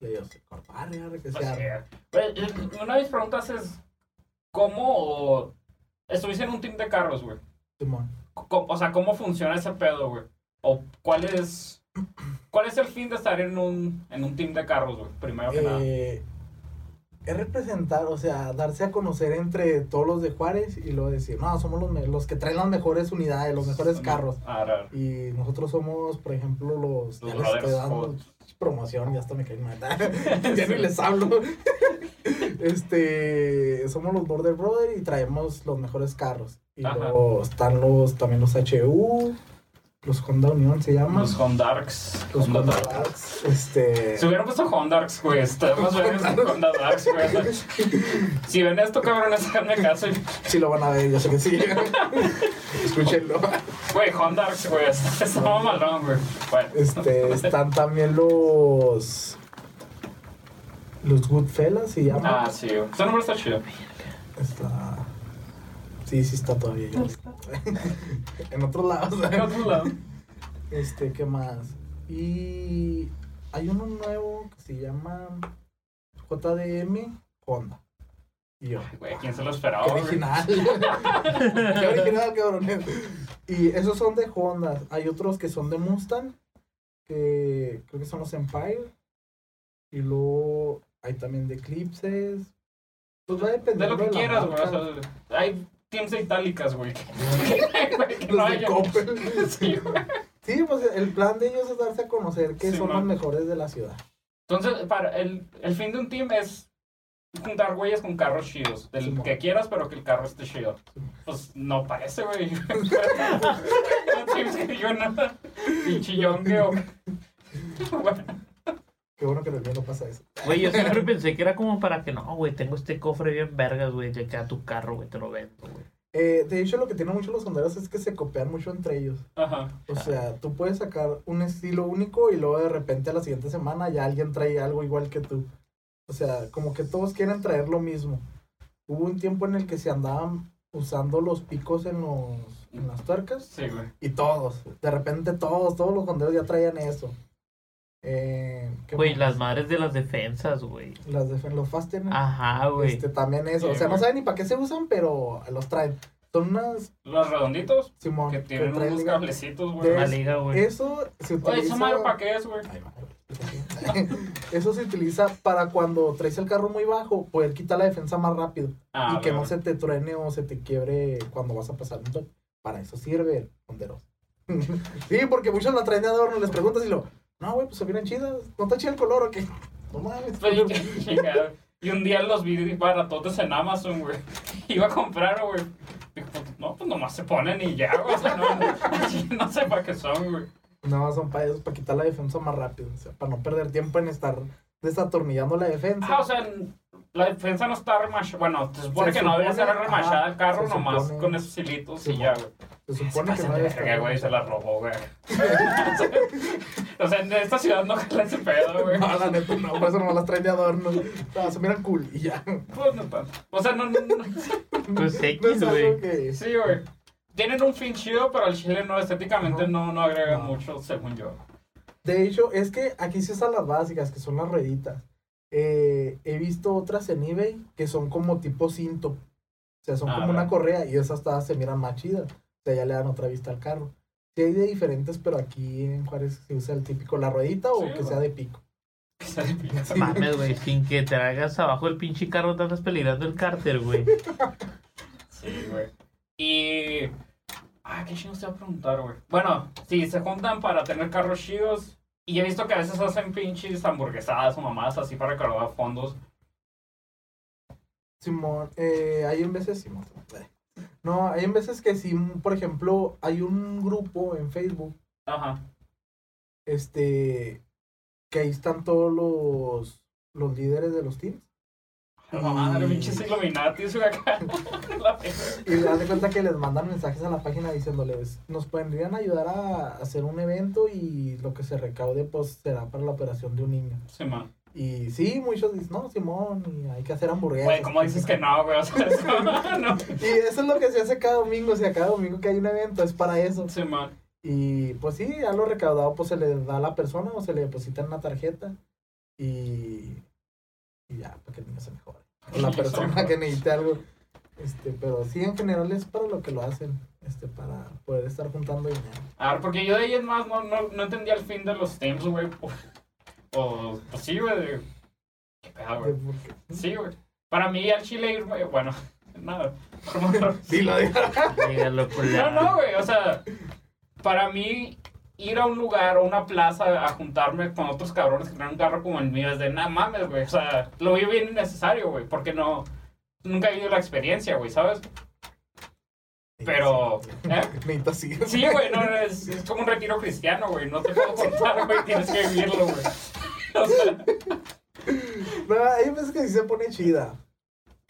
Speaker 2: Y ellos, arre, arre, que se
Speaker 1: Pues,
Speaker 2: arma.
Speaker 1: eh, eh, una de mis preguntas es: ¿cómo estuviste en un team de carros, güey?
Speaker 2: Simón.
Speaker 1: O sea, ¿cómo funciona ese pedo, güey? ¿O cuál es, cuál es el fin de estar en un, en un team de carros, güey? Primero que nada.
Speaker 2: Es representar, o sea, darse a conocer entre todos los de Juárez y luego decir, no, somos los, los que traen las mejores unidades, los mejores carros. Y nosotros somos, por ejemplo, los...
Speaker 1: Los
Speaker 2: ya les estoy dando promoción, ya hasta me caen mal. ya ni les hablo. este, somos los Border Brothers y traemos los mejores carros. Y
Speaker 1: Ajá.
Speaker 2: luego están los, también los HU, los Honda Unión se llaman.
Speaker 1: Los Hondarks.
Speaker 2: Los
Speaker 1: Honda
Speaker 2: Honda
Speaker 1: Darks.
Speaker 2: Darks, Este...
Speaker 1: Si hubieran puesto Hondarks, güey, estamos viendo Honda Darks, güey. Si ven esto, cabrones, háganme caso. y-
Speaker 2: Sí lo van a ver, yo sé que sí. Escúchenlo.
Speaker 1: Güey, Hondarks, güey, está está mamalón, güey. Bueno.
Speaker 2: Este, están también los... Los Goodfellas se llaman.
Speaker 1: Ah, sí, güey. Ese nombre está chido.
Speaker 2: Está... Sí, sí está todavía. en otros lados.
Speaker 1: ¿Qué otro lado?
Speaker 2: Este, ¿qué más? Y hay uno nuevo que se llama JDM Honda. Y yo,
Speaker 1: Güey, ¿quién se lo esperaba,
Speaker 2: qué original. qué original, cabrón. Y esos son de Honda. Hay otros que son de Mustang, que creo que son los Empire. Y luego hay también de Eclipses. Pues va a depender
Speaker 1: De lo que quieras, güey.
Speaker 2: marca.
Speaker 1: O sea, hay teams de itálicas, güey. Que no haya. Sí, güey.
Speaker 2: Sí, pues el plan de ellos es darse a conocer que
Speaker 1: Sí,
Speaker 2: son
Speaker 1: man.
Speaker 2: los mejores de la ciudad.
Speaker 1: Entonces, para el, el fin de un team es juntar güeyes con carros chidos. Del que quieras, pero que el carro esté chido. Pues no parece, güey. No teams que yo nada. Pinche yongue o. Bueno,
Speaker 2: Qué bueno que en el mío no pasa eso.
Speaker 3: Güey, yo siempre pensé que era como para que no, güey, tengo este cofre bien vergas, güey, ya queda tu carro, güey, te lo vendo, güey.
Speaker 2: Eh, de hecho, lo que tienen mucho los honderos es que se copian mucho entre ellos.
Speaker 1: Ajá.
Speaker 2: O sea, tú puedes sacar un estilo único y luego de repente a la siguiente semana ya alguien trae algo igual que tú. O sea, como que todos quieren traer lo mismo. Hubo un tiempo en el que se andaban usando los picos en, los, en las tuercas
Speaker 1: Sí, güey.
Speaker 2: y todos, de repente todos, todos los honderos ya traían eso. Eh, ¿qué
Speaker 3: Güey, las madres de las defensas, güey.
Speaker 2: Las de los fasteners.
Speaker 3: Ajá, güey.
Speaker 2: Este, también eso. O
Speaker 1: Sí,
Speaker 2: sea, no
Speaker 1: güey.
Speaker 2: saben ni para qué se usan, pero los traen. Son unas.
Speaker 1: Los redonditos
Speaker 2: Simón.
Speaker 1: que tienen
Speaker 2: traen
Speaker 1: unos
Speaker 2: liga-
Speaker 1: cablecitos,
Speaker 2: De-
Speaker 1: güey.
Speaker 3: Una liga, güey.
Speaker 2: Eso se utiliza.
Speaker 1: Oye, ¿esa madre para qué es, güey?
Speaker 2: Ay. Eso se utiliza para cuando traes el carro muy bajo, poder quitar la defensa más rápido.
Speaker 1: Ah,
Speaker 2: y que no se te truene o se te quiebre cuando vas a pasar un. Para eso sirve el ponderoso. sí, porque muchos la traen de adorno, les preguntas y lo, no, güey, pues se miran chidas. ¿No está chido el color o qué? No mames.
Speaker 1: Pues, y- un día los vi baratotes en Amazon, güey. Iba a comprar, güey. Pues, no, pues nomás se ponen y ya, güey. O sea, no sé para qué son, güey.
Speaker 2: No, son para eso, para quitar la defensa más rápido. O sea, para no perder tiempo en estar desatornillando la defensa.
Speaker 1: Ah, o sea, la defensa no está remachada. Bueno, se supone
Speaker 2: Se
Speaker 1: que no debería
Speaker 2: supone,
Speaker 1: ser remachada el carro, nomás
Speaker 2: supone.
Speaker 1: con esos hilitos y ya, güey.
Speaker 2: se
Speaker 1: Se
Speaker 2: supone que no
Speaker 1: güey, se la robó, güey. o sea, en esta ciudad no jala ese pedo, güey.
Speaker 2: No, la neta, no, por eso no las traen de adorno. No, se miran cool y ya.
Speaker 1: Pues no tanto. O sea, no, no, no.
Speaker 3: Pues X, güey.
Speaker 2: que...
Speaker 1: Sí, güey. Tienen un fin chido, pero al chile no, estéticamente no, no agregan
Speaker 2: No.
Speaker 1: mucho, según yo.
Speaker 2: De hecho, es que aquí se usan las básicas, que son las rueditas. Eh, he visto otras en eBay que son como tipo cinto. O sea, son
Speaker 1: Ah,
Speaker 2: como una correa y esas hasta se miran más chidas. O sea, ya le dan otra vista al carro. Sí hay de diferentes, pero aquí en Juárez se usa el típico, la ruedita o
Speaker 1: Sí,
Speaker 2: que sea de pico.
Speaker 1: Que se le pica.
Speaker 2: Sí.
Speaker 3: Mames, güey, sin que te hagas abajo el pinche carro, te andas peligrando el cárter, güey.
Speaker 1: Sí, güey. Y. Ah, qué chingo te iba a preguntar, güey. Bueno, si se juntan para tener carros chidos. Y he visto que a veces hacen pinches hamburguesadas o mamadas así para recaudar fondos.
Speaker 2: Simón, eh, hay en veces, Simón. eh. No, hay en veces que sí, por ejemplo, hay un grupo en Facebook,
Speaker 1: Ajá.
Speaker 2: este, que ahí están todos los, los líderes de los teams.
Speaker 1: La madre,
Speaker 2: Y-
Speaker 1: pinches Illuminati, güey, acá. La.
Speaker 2: Y le das de cuenta que les mandan mensajes a la página diciéndoles, nos podrían ayudar a hacer un evento y lo que se recaude pues será para la operación de un niño.
Speaker 1: Sí, man.
Speaker 2: Y sí, muchos dicen, no, Simón, y hay que hacer hamburguesas.
Speaker 1: Güey, ¿cómo dices que no, güey? O sea, es como, no.
Speaker 2: Y eso es lo que se hace cada domingo, o sea, cada domingo que hay un evento es para eso.
Speaker 1: Sí, man.
Speaker 2: Y pues sí, ya lo recaudado pues se le da a la persona o se le deposita en una tarjeta y, y ya, para que el niño se mejore. O la persona que necesite algo. Este, pero sí, en general es para lo que lo hacen, este, para poder estar juntando dinero.
Speaker 1: A ver, porque yo de ahí en más no, no, no entendía el fin de los teams, güey. O, pues sí, güey. ¿Qué pedo, güey? Sí, güey. Para mí al Chile ir, güey, bueno, nada.
Speaker 2: Sí, lo digo.
Speaker 3: Dígalo, pues
Speaker 1: No, no, güey, o sea, para mí ir a un lugar o una plaza a juntarme con otros cabrones que tienen un carro como el mío es de nada mames, güey. O sea, lo veo bien innecesario, güey, porque no, nunca he vivido la experiencia, güey, ¿sabes? Pero, ¿eh?
Speaker 2: Sí.
Speaker 1: Sí, güey, no, no, es, es como un retiro cristiano, güey, no te puedo contar, güey, tienes que vivirlo, güey. O sea,
Speaker 2: No, hay veces que sí se pone chida.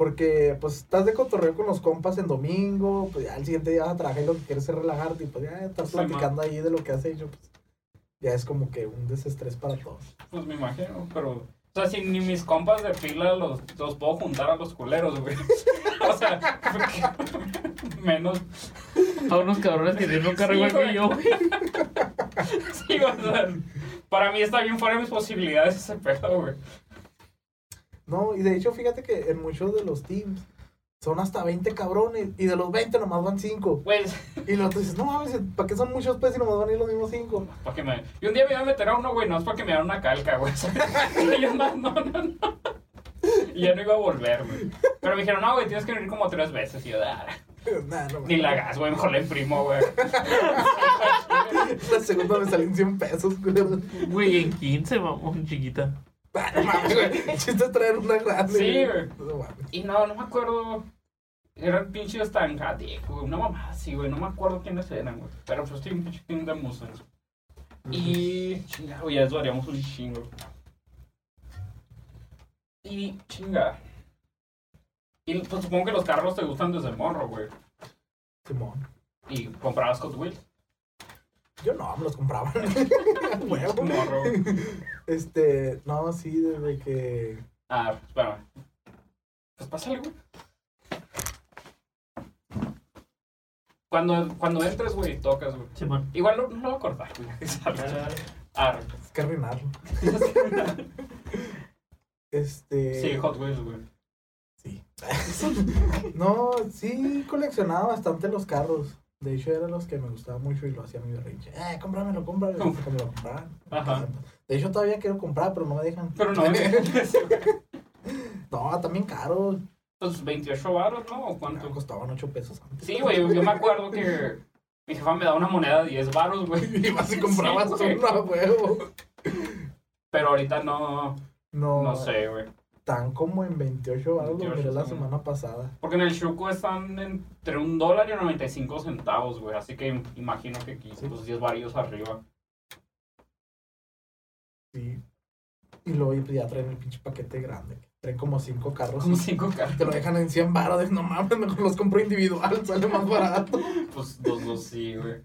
Speaker 2: Porque, pues, estás de cotorreo con los compas en domingo, pues ya al siguiente día vas a trabajar y lo que quieres es relajarte y pues ya estás
Speaker 1: Sí,
Speaker 2: platicando ahí de lo que has hecho, pues ya es como que un desestrés para todos.
Speaker 1: pues me imagino, pero... O sea, si ni mis compas de fila los, los puedo juntar a los culeros, güey. O sea, porque- menos
Speaker 3: A unos cabrones que tienen un carro
Speaker 1: Sí,
Speaker 3: que yo, güey.
Speaker 1: Sí, o sea, para mí está bien fuera de mis posibilidades ese pedo, güey.
Speaker 2: No, y de hecho, fíjate que en muchos de los teams son hasta 20 cabrones y de los 20 nomás van 5.
Speaker 1: Pues,
Speaker 2: Y los otro dices, no mames, ¿para qué son muchos pues y nomás van a ir los mismos 5?
Speaker 1: para que me... Y un día me iba a meter a uno, güey, no es para que me dieran una calca, güey. Y yo, no, no, no, no. Y ya no iba a volver, güey. Pero me dijeron, no, güey, tienes que venir como tres veces. Y yo, ah,
Speaker 2: Nah, no,
Speaker 1: ni la gas, güey, mejor la imprimo, güey.
Speaker 2: La segunda me salen 100 pesos, culero.
Speaker 3: Güey, en 15, mamón, chiquita.
Speaker 2: No mames, güey. El chiste traer una grande.
Speaker 1: Sí, güey.
Speaker 2: No mames.
Speaker 1: Y no, no me acuerdo. Era el pinche estancate, güey. Una mamá así, güey. No me acuerdo quiénes eran, güey. Pero pues tiene un pinche team de Mustangs. Y. Chinga, güey, ya eso haríamos un chingo. Y. Chinga. Y pues supongo que los carros te gustan desde morro, güey.
Speaker 2: Simón.
Speaker 1: Y comprabas Hot Wheels.
Speaker 2: Yo no, me los compraban. Huevo.
Speaker 1: Morro.
Speaker 2: Este, no, sí, desde que.
Speaker 1: Ah, espérame. Pues pásale, güey. Cuando, cuando entres, güey, tocas, güey.
Speaker 3: Simón.
Speaker 1: Igual no, no lo voy a cortar, güey. Arre.
Speaker 2: Es que arruinarlo. Este.
Speaker 1: Sí, Hot Wheels, güey.
Speaker 2: Sí. no, sí coleccionaba bastante los carros. De hecho, eran los que me gustaban mucho y lo hacía mi berrinche. Eh, cómpramelo, cómpramelo. me lo.
Speaker 1: Ajá.
Speaker 2: De hecho, todavía quiero comprar, pero no me dejan.
Speaker 1: Pero no,
Speaker 2: no, también caro.
Speaker 1: pues 28 baros, ¿no? ¿O
Speaker 2: ¿Cuánto?
Speaker 1: cuánto?
Speaker 2: Costaban 8 pesos antes.
Speaker 1: Sí, güey, yo me acuerdo que mi jefa me daba una moneda de 10 baros, güey.
Speaker 2: Y vas y comprabas
Speaker 1: Sí, güey.
Speaker 2: uno a huevo.
Speaker 1: Pero ahorita no,
Speaker 2: No,
Speaker 1: no sé, güey.
Speaker 2: Tan como en 28 baros lo
Speaker 1: 28,
Speaker 2: miré la semana pasada.
Speaker 1: Porque en el Shuko están entre un dólar y 95 centavos, güey. Así que im- imagino que aquí,
Speaker 2: Sí.
Speaker 1: pues 10 varillos arriba.
Speaker 2: Sí. Y luego pues, ya traen el pinche paquete grande. Traen como 5 carros.
Speaker 1: Como
Speaker 2: y
Speaker 1: 5 cartas.
Speaker 2: Te lo dejan en 100 baros. No mames, mejor los compro individual. Sale más barato.
Speaker 1: Pues dos, dos, sí, güey.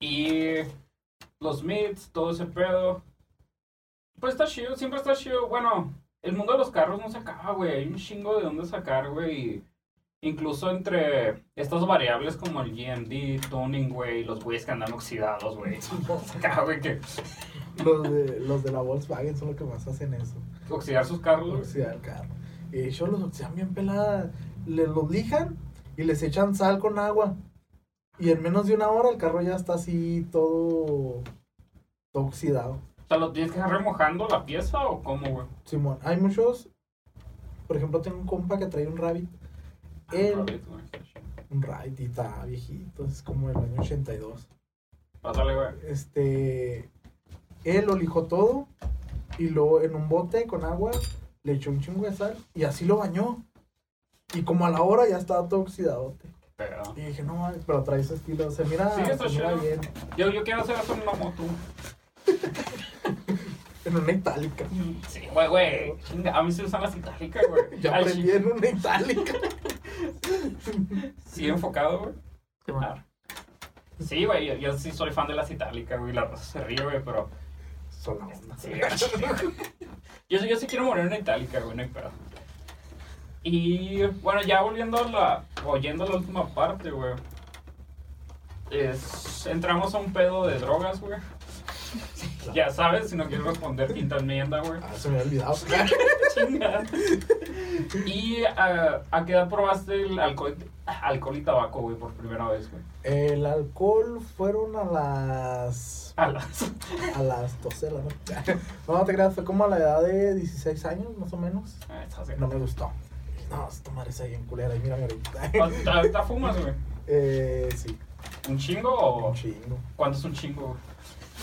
Speaker 1: Y los mids, todo ese pedo. Pues está chido, siempre está chido. Bueno, el mundo de los carros no se acaba, güey. Hay un chingo de dónde sacar, güey. y Incluso entre estas variables como el GMD, tuning, güey, los güeyes que andan oxidados, güey. Se acaba, güey, que
Speaker 2: Los de, los de la Volkswagen son los que más hacen eso.
Speaker 1: oxidar sus carros.
Speaker 2: Oxidar el carro. Y de hecho los oxidan bien pelada. Le los lijan y les echan sal con agua. Y en menos de una hora el carro ya está así todo, todo oxidado.
Speaker 1: Sea, ¿lo tienes que dejar remojando la pieza o cómo, güey?
Speaker 2: Simón, hay muchos. Por ejemplo, tengo un compa que trae un Rabbit.
Speaker 1: Está chido.
Speaker 2: un Rabbit y está viejito, es como el año 82.
Speaker 1: Pásale, güey.
Speaker 2: Este, él lo lijó todo y luego en un bote con agua le echó un chingo de sal y así lo bañó. Y como a la hora ya estaba todo oxidadote.
Speaker 1: Pero...
Speaker 2: Y dije, no, mames, pero trae ese estilo, se mira,
Speaker 1: Sí,
Speaker 2: se mira bien.
Speaker 1: Yo, yo quiero hacer eso en una moto.
Speaker 2: En una itálica.
Speaker 1: Sí, güey, güey. A mí se usan las itálicas, güey.
Speaker 2: Ya
Speaker 1: Al
Speaker 2: aprendí en una itálica.
Speaker 1: Sí, enfocado, güey.
Speaker 3: Sí, man.
Speaker 1: Ah. Sí, güey, yo, yo sí soy fan de las itálicas, güey. La raza se ríe, güey, pero.
Speaker 2: Son la onda.
Speaker 1: Sí, yo, yo sí quiero morir en una itálica, güey, no hay pedo. Y bueno, ya volviendo a la. Oyendo la última parte, güey. Es, entramos a un pedo de drogas, güey. Ya sabes, si no quieres responder, quinta enmienda, güey.
Speaker 2: Ah, se me había olvidado.
Speaker 1: Chingada. ¿Y ah, a qué edad probaste el alcohol, alcohol y tabaco, güey, por primera vez, güey?
Speaker 2: El alcohol fueron a las
Speaker 1: A las...
Speaker 2: a las 12 de la noche. No, te creas, fue como a la edad de 16 años, más o menos.
Speaker 1: Ah,
Speaker 2: No me gustó. No, esta madre está bien culera. Y mírame ahorita.
Speaker 1: ¿Ahorita ahorita fumas, güey?
Speaker 2: eh, sí,
Speaker 1: ¿Un chingo o
Speaker 2: un chingo.
Speaker 1: cuánto es un chingo, güey?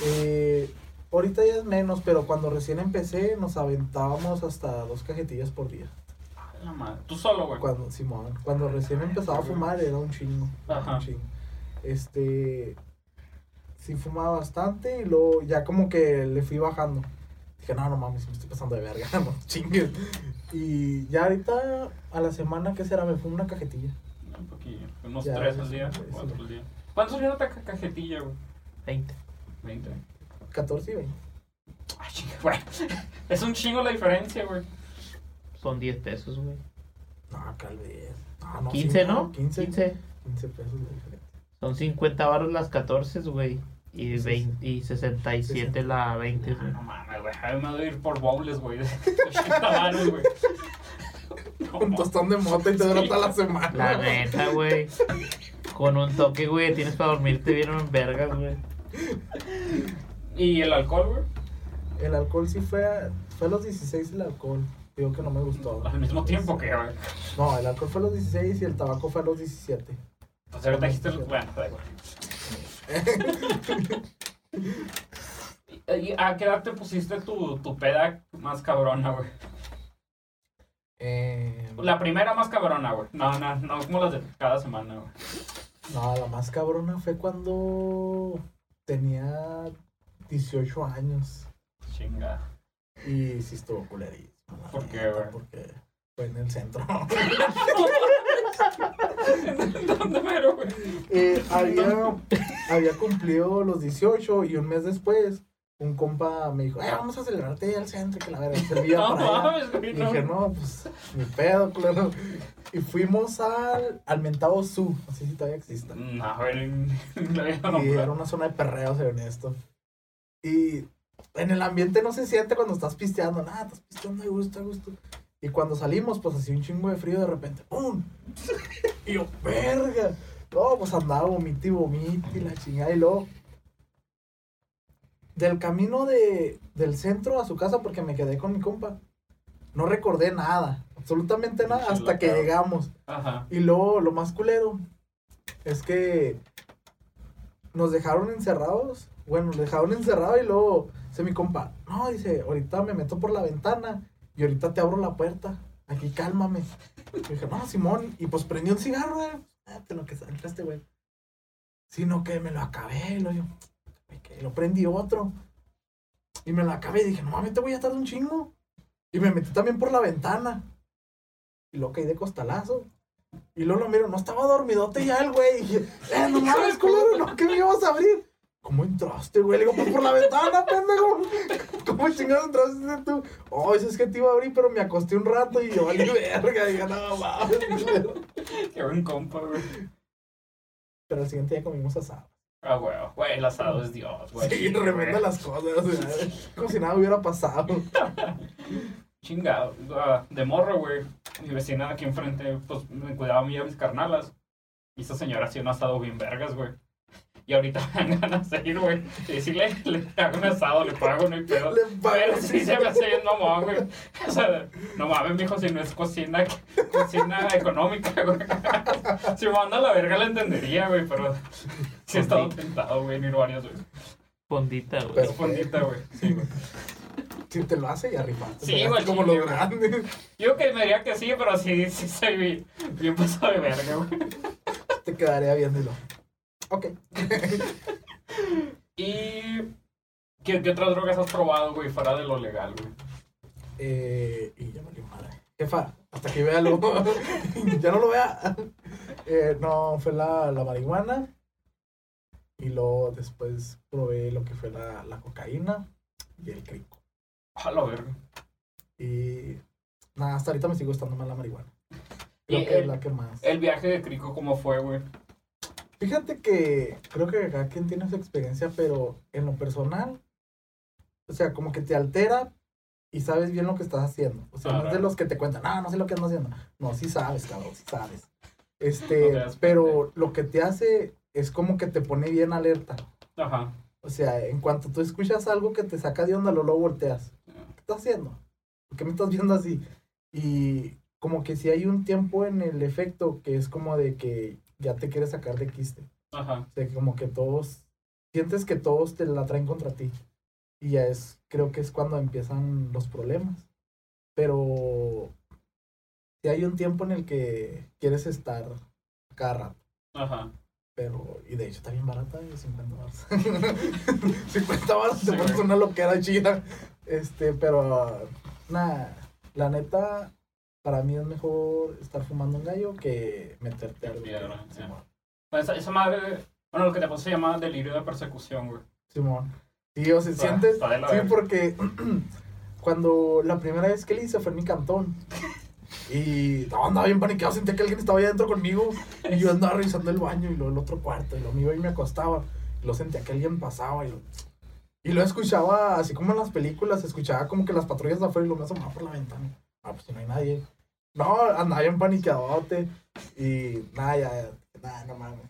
Speaker 2: Eh, ahorita ya es menos, pero cuando recién empecé nos aventábamos hasta dos cajetillas por día.
Speaker 1: A la madre. Tú solo, güey.
Speaker 2: Cuando, Simón, cuando recién empezaba a fumar era un chingo.
Speaker 1: Ajá.
Speaker 2: Un chingo. Este, sí fumaba bastante y luego ya como que le fui bajando. Dije, no, no mames, me estoy pasando de verga, no chingues. Y ya ahorita a la semana, ¿qué será? Me fumo una cajetilla.
Speaker 1: Un poquillo. Unos
Speaker 2: Ya,
Speaker 1: tres al día, cuatro al día. ¿Cuánto sería ca- cajetilla, güey?
Speaker 3: 20.
Speaker 1: 20.
Speaker 2: 14 y 20.
Speaker 1: Ay, chinga, güey. Es un chingo la diferencia, güey.
Speaker 3: Son 10 pesos, güey.
Speaker 2: No, tal vez. No, no,
Speaker 3: 15,
Speaker 2: sí,
Speaker 3: ¿no?
Speaker 2: 15.
Speaker 3: 15.
Speaker 2: 15 pesos de diferencia.
Speaker 3: Son 50 baros las 14, güey. Y,
Speaker 2: Sí,
Speaker 3: 20, y 67 la 20,
Speaker 1: Ah,
Speaker 3: güey.
Speaker 1: no mames, güey. A mí me voy a ir por bowls, güey. De 80 baros, güey. No,
Speaker 2: Un tostón de mota y te dura
Speaker 1: Sí.
Speaker 2: toda la semana.
Speaker 3: La neta, güey. Con un toque, güey, tienes para dormirte bien en vergas, güey.
Speaker 1: ¿Y el alcohol, güey?
Speaker 2: El alcohol sí fue a, fue a los 16 el alcohol. Digo que no me gustó.
Speaker 1: Al mismo tiempo que, güey.
Speaker 2: No, el alcohol fue a los 16 y el tabaco fue a los 17.
Speaker 1: Pues ahorita dijiste, el- bueno, da igual. ¿Y a qué edad te pusiste tu, tu peda más cabrona, güey?
Speaker 2: Eh,
Speaker 1: La primera más cabrona, güey. No, no, no como las de cada semana, güey.
Speaker 2: no, la más cabrona fue cuando tenía 18 años.
Speaker 1: Chinga.
Speaker 2: Y sí estuvo culerísimo.
Speaker 1: ¿Por qué, güey?
Speaker 2: Porque fue en el centro.
Speaker 1: ¿Dónde mero, güey?
Speaker 2: Eh, había, había cumplido los 18 y un mes después un compa me dijo, eh, vamos a celebrarte al centro, que la verdad servía
Speaker 1: No
Speaker 2: para allá.
Speaker 1: mames, güey.
Speaker 2: Y
Speaker 1: No.
Speaker 2: dije, no, pues, mi pedo, claro. Y fuimos al, al mentado Zoo, no sé si todavía existe.
Speaker 1: No, había
Speaker 2: Y era una zona de perreo, ser honesto. Y en el ambiente no se siente cuando estás pisteando, nada, estás pisteando a gusto, a gusto. Y cuando salimos, pues así un chingo de frío de repente, ¡pum! y yo, verga. No, pues andaba vomiti, vomiti, la chingada. Y luego, del camino de, del centro a su casa, porque me quedé con mi compa, no recordé nada, absolutamente nada, hasta que llegamos.
Speaker 1: Ajá.
Speaker 2: Y luego, lo más culero es que nos dejaron encerrados. Bueno, nos dejaron encerrados y luego dice mi compa, no, dice, ahorita me meto por la ventana y ahorita te abro la puerta. Aquí cálmame. Y dije, no, Simón. Y pues prendió un cigarro. Ah, te lo que entraste, güey. Sino que me lo acabé. Lo yo, "Ay, que lo prendí otro. Y me lo acabé y dije, no mames, te voy a tardar un chingo. Y me metí también por la ventana. Y lo caí de costalazo. Y luego lo miro, no estaba dormidote ya el güey. Y dije, eh, no mames, culero, no, que me ibas a abrir. ¿Cómo entraste, güey? Le digo, pues por la ventana, pendejo. ¿Cómo chingados entraste tú? Oh, eso es que te iba a abrir, pero me acosté un rato y yo valí verga. Y dije, no mames. culero".
Speaker 1: Qué buen compa, güey.
Speaker 2: Pero al siguiente día comimos asado.
Speaker 1: Ah, güey. Güey, el asado es Dios, güey.
Speaker 2: Sí, tremenda las cosas. sea, como si nada hubiera pasado.
Speaker 1: Chingado. Ah, de morro, güey. Mi vecina aquí enfrente, pues me cuidaba a mí y a mis carnalas. Y esa señora hacía un asado bien vergas, güey. Y ahorita me dan ganas de ir, güey. Y decirle, le hago un asado, le pago, no hay pedo.
Speaker 2: Le pago,
Speaker 1: Pero sí se me hace bien mamón, güey. O sea, no mames, mijo, si no es cocina, cocina económica, güey. Si me manda a la verga la entendería, güey, pero sí he estado tentado, güey, en ir varias veces.
Speaker 3: Fondita, güey.
Speaker 2: Pero-
Speaker 1: Es fondita, güey. Sí, güey.
Speaker 2: Si te lo hace, ya rifaste.
Speaker 1: Sí, güey,
Speaker 2: Como
Speaker 1: güey.
Speaker 2: grandes.
Speaker 1: Yo que me diría que sí, pero sí, sí soy bien, bien pasado de verga, güey.
Speaker 2: Te quedaría viéndolo. Ok.
Speaker 1: ¿Y qué, qué otras drogas has probado, güey, fuera de lo legal, güey?
Speaker 2: Eh, y ya valió madre. Jefa, hasta que vea lo. ya no lo vea. Eh, no, fue la, la marihuana. Y luego después probé lo que fue la, la cocaína y el crico.
Speaker 1: A la verga.
Speaker 2: Y nada, hasta ahorita me sigue gustando más la marihuana. Creo que es la que más.
Speaker 1: El viaje de Crico, ¿cómo fue, güey?
Speaker 2: Fíjate que creo que cada quien tiene su experiencia, pero en lo personal, o sea, como que te altera y sabes bien lo que estás haciendo. O sea, no es de los que te cuentan, ah, no sé lo que ando haciendo. No, sí sabes, cabrón, sí sabes. Este, pero lo que te hace es como que te pone bien alerta.
Speaker 1: Ajá.
Speaker 2: O sea, en cuanto tú escuchas algo que te saca de onda, lo luego volteas. ¿Qué estás haciendo? ¿Por qué me estás viendo así? Y como que si hay un tiempo en el efecto que es como de que ya te quieres sacar de quiste.
Speaker 1: Ajá.
Speaker 2: O sea, como que todos, sientes que todos te la traen contra ti. Y ya es, creo que es cuando empiezan los problemas. Pero si hay un tiempo en el que quieres estar cada rato.
Speaker 1: Ajá.
Speaker 2: Pero, y de hecho está bien barata, de 50 baros. 50 baros te
Speaker 1: Sí,
Speaker 2: pones una loquera chida. Este, pero, nada, la neta, para mí es mejor estar fumando un gallo que meterte algo.
Speaker 1: Piedra, sí.
Speaker 2: Simón.
Speaker 1: Esa, esa madre, bueno, lo que te pasó se llama delirio de persecución, güey.
Speaker 2: Simón. Sí, o sea,
Speaker 1: Está-
Speaker 2: sientes,
Speaker 1: está
Speaker 2: sí, porque cuando la primera vez que le hice fue en mi cantón. Y no, andaba bien paniqueado, sentía que alguien estaba ahí adentro conmigo. Y yo andaba revisando el baño y luego el otro cuarto. Y lo iba y me acostaba. Y lo sentía que alguien pasaba. Y lo, y lo escuchaba, así como en las películas, escuchaba como que las patrullas de afuera y lo me asomaba por la ventana. Ah, pues si no hay nadie. No, andaba bien paniqueadote. Y nada, ya, nada, no mames.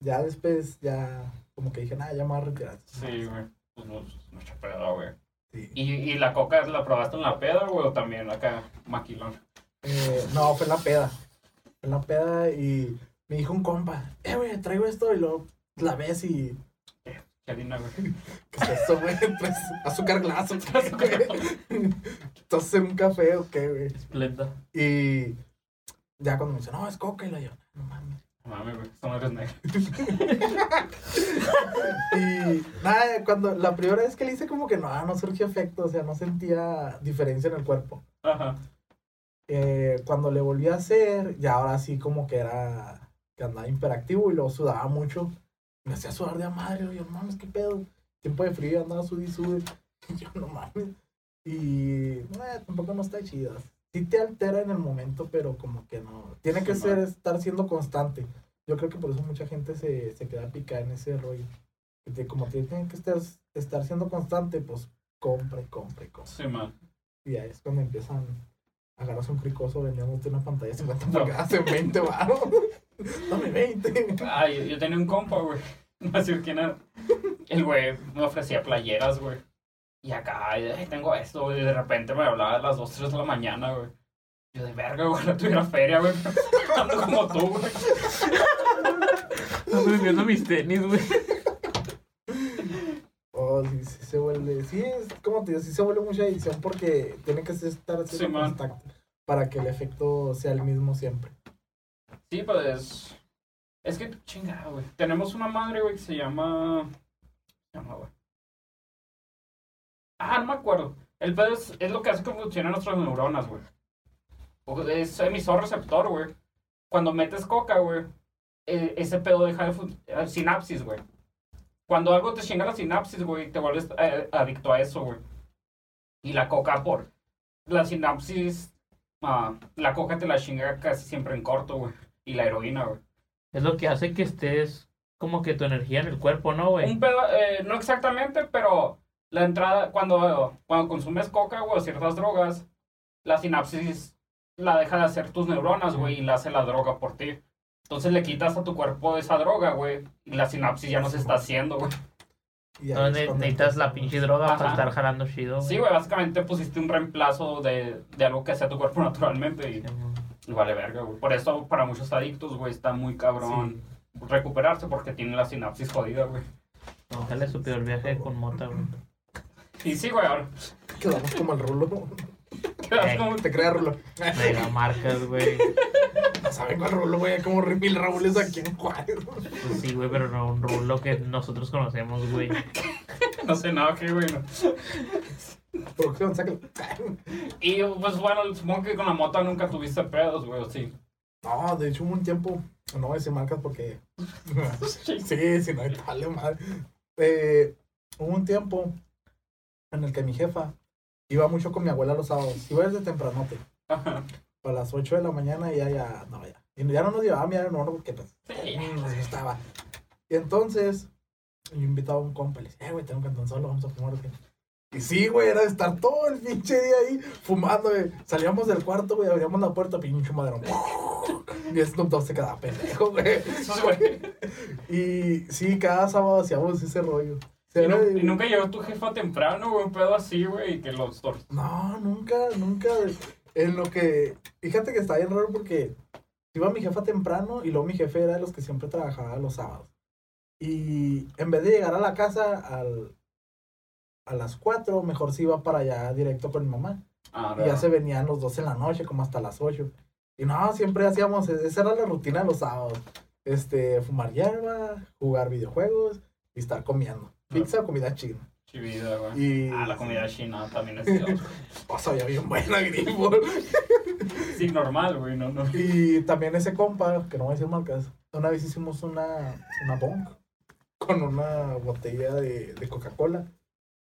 Speaker 2: Ya después, ya, como que dije, nada, ya me voy a retirar.
Speaker 1: Sí, güey. Pues no, mucho pedo, güey.
Speaker 2: Sí.
Speaker 1: ¿Y, ¿Y la coca la probaste en la peda, güey, o también acá, maquilón?
Speaker 2: Eh, no, fue en la peda. Fue en la peda y me dijo un compa, eh, güey, traigo esto y luego la ves y.
Speaker 1: Qué harina, güey.
Speaker 2: ¿Qué es esto, güey? Pues, azúcar glass, ¿o qué, güey? Entonces, un café o qué, güey.
Speaker 3: Esplenda.
Speaker 2: Y ya cuando me dice, no, es coca, y lo yo, no mames.
Speaker 1: No mames, güey, esto no eres negro.
Speaker 2: Y nada, cuando la primera vez que le hice, como que no, no surgió efecto, o sea, no sentía diferencia en el cuerpo.
Speaker 1: Ajá.
Speaker 2: Eh, cuando le volví a hacer, ya ahora sí como que era, que andaba hiperactivo y luego sudaba mucho. Me hacía sudar de a madre, yo, no mames, qué pedo. Tiempo de frío, andaba sudi sudi. Yo, no mames. Y eh, tampoco no está chido. Sí te altera en el momento, pero como que no. Tiene que
Speaker 1: Sí,
Speaker 2: ser, estar siendo constante. Yo creo que por eso mucha gente se, se queda picada en ese rollo. te- como tienen que estar, estar siendo constante, pues compra y compra y compra.
Speaker 1: Sí, man.
Speaker 2: Y ahí es cuando empiezan a agarrarse un cricoso vendiéndote una pantalla de 50
Speaker 1: No.
Speaker 2: pulgadas en 20 baros. Dame 20.
Speaker 1: Ah, yo, yo tenía un compa, güey. No sé quién era. El güey me ofrecía playeras, güey. Y acá, "Ay, tengo esto, güey. Y de repente me hablaba a las 2, 3 de la mañana, güey. Yo de verga, güey, no tuviera feria, güey. Ando como tú, güey.
Speaker 3: Estoy vendiendo mis tenis, güey.
Speaker 2: Oh, sí, sí se vuelve. Sí, es como te digo, sí se vuelve mucha edición porque tiene que estar
Speaker 1: Sí,
Speaker 2: haciendo
Speaker 1: man.
Speaker 2: contacto para que el efecto sea el mismo siempre.
Speaker 1: Sí, pues. Es que, chingada, güey. Tenemos una madre, güey, que se llama. ¿Qué se llama, güey? Ah, no me acuerdo. El pedo es, lo que hace que funcionen nuestras neuronas, güey. O- Es emisor receptor, güey. Cuando metes coca, güey, eh, ese pedo deja de funcionar. Sinapsis, güey. Cuando algo te chinga la sinapsis, güey, te vuelves eh, adicto a eso, güey. Y la coca por. La sinapsis. ah, la coca te la chinga casi siempre en corto, güey. Y la heroína, güey.
Speaker 3: Es lo que hace que estés como que tu energía en el cuerpo, ¿no, güey?
Speaker 1: Un pedo, eh, no exactamente, pero la entrada, cuando, cuando consumes coca o ciertas drogas, la sinapsis la deja de hacer tus neuronas, güey, y la hace la droga por ti. Entonces le quitas a tu cuerpo esa droga, güey, y la sinapsis ya no se está haciendo, güey.
Speaker 3: No, necesitas la pinche droga para estar jalando chido.
Speaker 1: Sí, güey, básicamente pusiste un reemplazo de, de algo que hacía tu cuerpo naturalmente y, y vale verga, güey. Por eso para muchos adictos, güey, está muy cabrón recuperarse porque tienen la sinapsis jodida, güey.
Speaker 3: Ojalá su peor viaje con mota, güey.
Speaker 1: Y sí, güey, ahora
Speaker 2: Quedamos como el rulo.
Speaker 1: quedas
Speaker 3: Ey.
Speaker 1: como...
Speaker 2: Te crea rulo.
Speaker 3: Mega marcas, güey.
Speaker 2: No saben cuál rulo, güey. Como mil Raúles aquí en Juárez.
Speaker 3: Pues sí, güey, pero no un rulo que nosotros conocemos, güey.
Speaker 1: No sé nada, qué, güey, no.
Speaker 2: Producción, sácalo.
Speaker 1: Y pues bueno, supongo que con la moto nunca tuviste pedos, güey, o sí.
Speaker 2: No, de hecho hubo un tiempo. No voy a decir marcas porque. sí, si no hay tal, madre. Eh, hubo un tiempo en el que mi jefa iba mucho con mi abuela los sábados. Iba desde tempranote.
Speaker 1: Ajá.
Speaker 2: A las 8 de la mañana y ya, ya, no, ya. Y ya no nos llevaba mi no, porque pues,
Speaker 1: Sí,
Speaker 2: nos gustaba. Y entonces, yo invitaba a un compa y le decía, eh, güey, tengo un cantón solo, vamos a fumar. ¿o qué?". Y sí, güey, era de estar todo el pinche día ahí fumando, güey. Salíamos del cuarto, güey, abríamos la puerta, pinche madero. Y Snoop Dogg se quedaba pendejo, güey. Y sí, cada sábado hacíamos ese rollo.
Speaker 1: Y, y nunca llegó tu jefa temprano, güey, un pedo así, güey, y que los tor...
Speaker 2: No, nunca, nunca. En lo que. Fíjate que está bien raro porque iba mi jefa temprano y luego mi jefe era de los que siempre trabajaba los sábados. Y en vez de llegar a la casa al, a las 4, mejor se iba para allá directo con mi mamá.
Speaker 1: Ah,
Speaker 2: Y ya se venían los dos en la noche, como hasta las 8. Y no, siempre hacíamos, esa era la rutina de los sábados. Este, fumar hierba, jugar videojuegos y estar comiendo. Pizza o comida china.
Speaker 1: Chivida, güey.
Speaker 2: Y
Speaker 1: Ah, la comida china también es Dios.
Speaker 2: oh, sabía bien buena, grifo.
Speaker 1: Sí, normal, güey, no, no.
Speaker 2: Y también ese compa, que no voy a decir marcas, una vez hicimos una, una bong con una botella de, de Coca-Cola.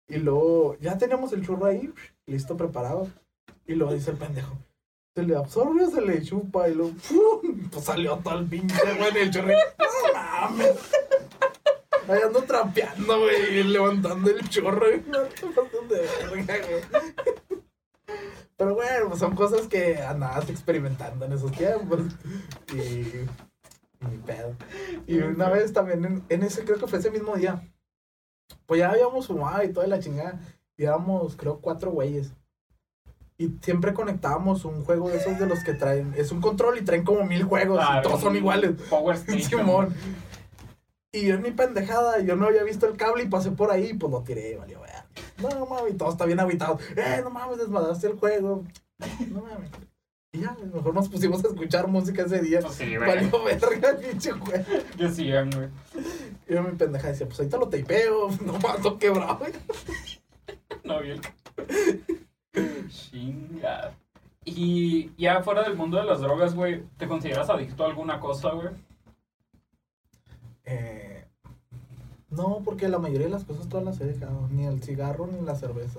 Speaker 2: Y luego ya teníamos el churro ahí, listo, preparado. Y luego dice el pendejo, se le absorbe o se le chupa. Y luego, ¡pum! Pues salió todo el pinche, güey, en el. ¡No mames! Ahí ando trapeando, güey, levantando el güey. Pero bueno, pues son cosas que andabas experimentando en esos tiempos. Y. y ni pedo. Y una vez también en, en ese, creo que fue ese mismo día. Pues ya habíamos fumado y toda la chingada. Y éramos, creo, cuatro güeyes. Y siempre conectábamos un juego de esos de los que traen. Es un control y traen como mil juegos.
Speaker 1: Ah,
Speaker 2: y todos son iguales.
Speaker 1: Power.
Speaker 2: Simón. Y yo en mi pendejada, yo no había visto el cable y pasé por ahí, pues lo tiré, valió, vea. No mames, y todo está bien habitado. Eh, no mames, desmadraste el juego. No mames. Y ya, mejor nos pusimos a escuchar música ese día.
Speaker 1: Pues sí, güey.
Speaker 2: Valió verga el pinche juego.
Speaker 1: Que sí, güey.
Speaker 2: Y yo mi pendeja decía, pues ahorita lo tapeo, no mato quebrado.
Speaker 1: No, bien. Chinga. Y ya fuera del mundo de las drogas, güey, ¿te consideras adicto a alguna cosa, güey?
Speaker 2: Eh, no, porque la mayoría de las cosas todas las he dejado. Ni el cigarro ni la cerveza.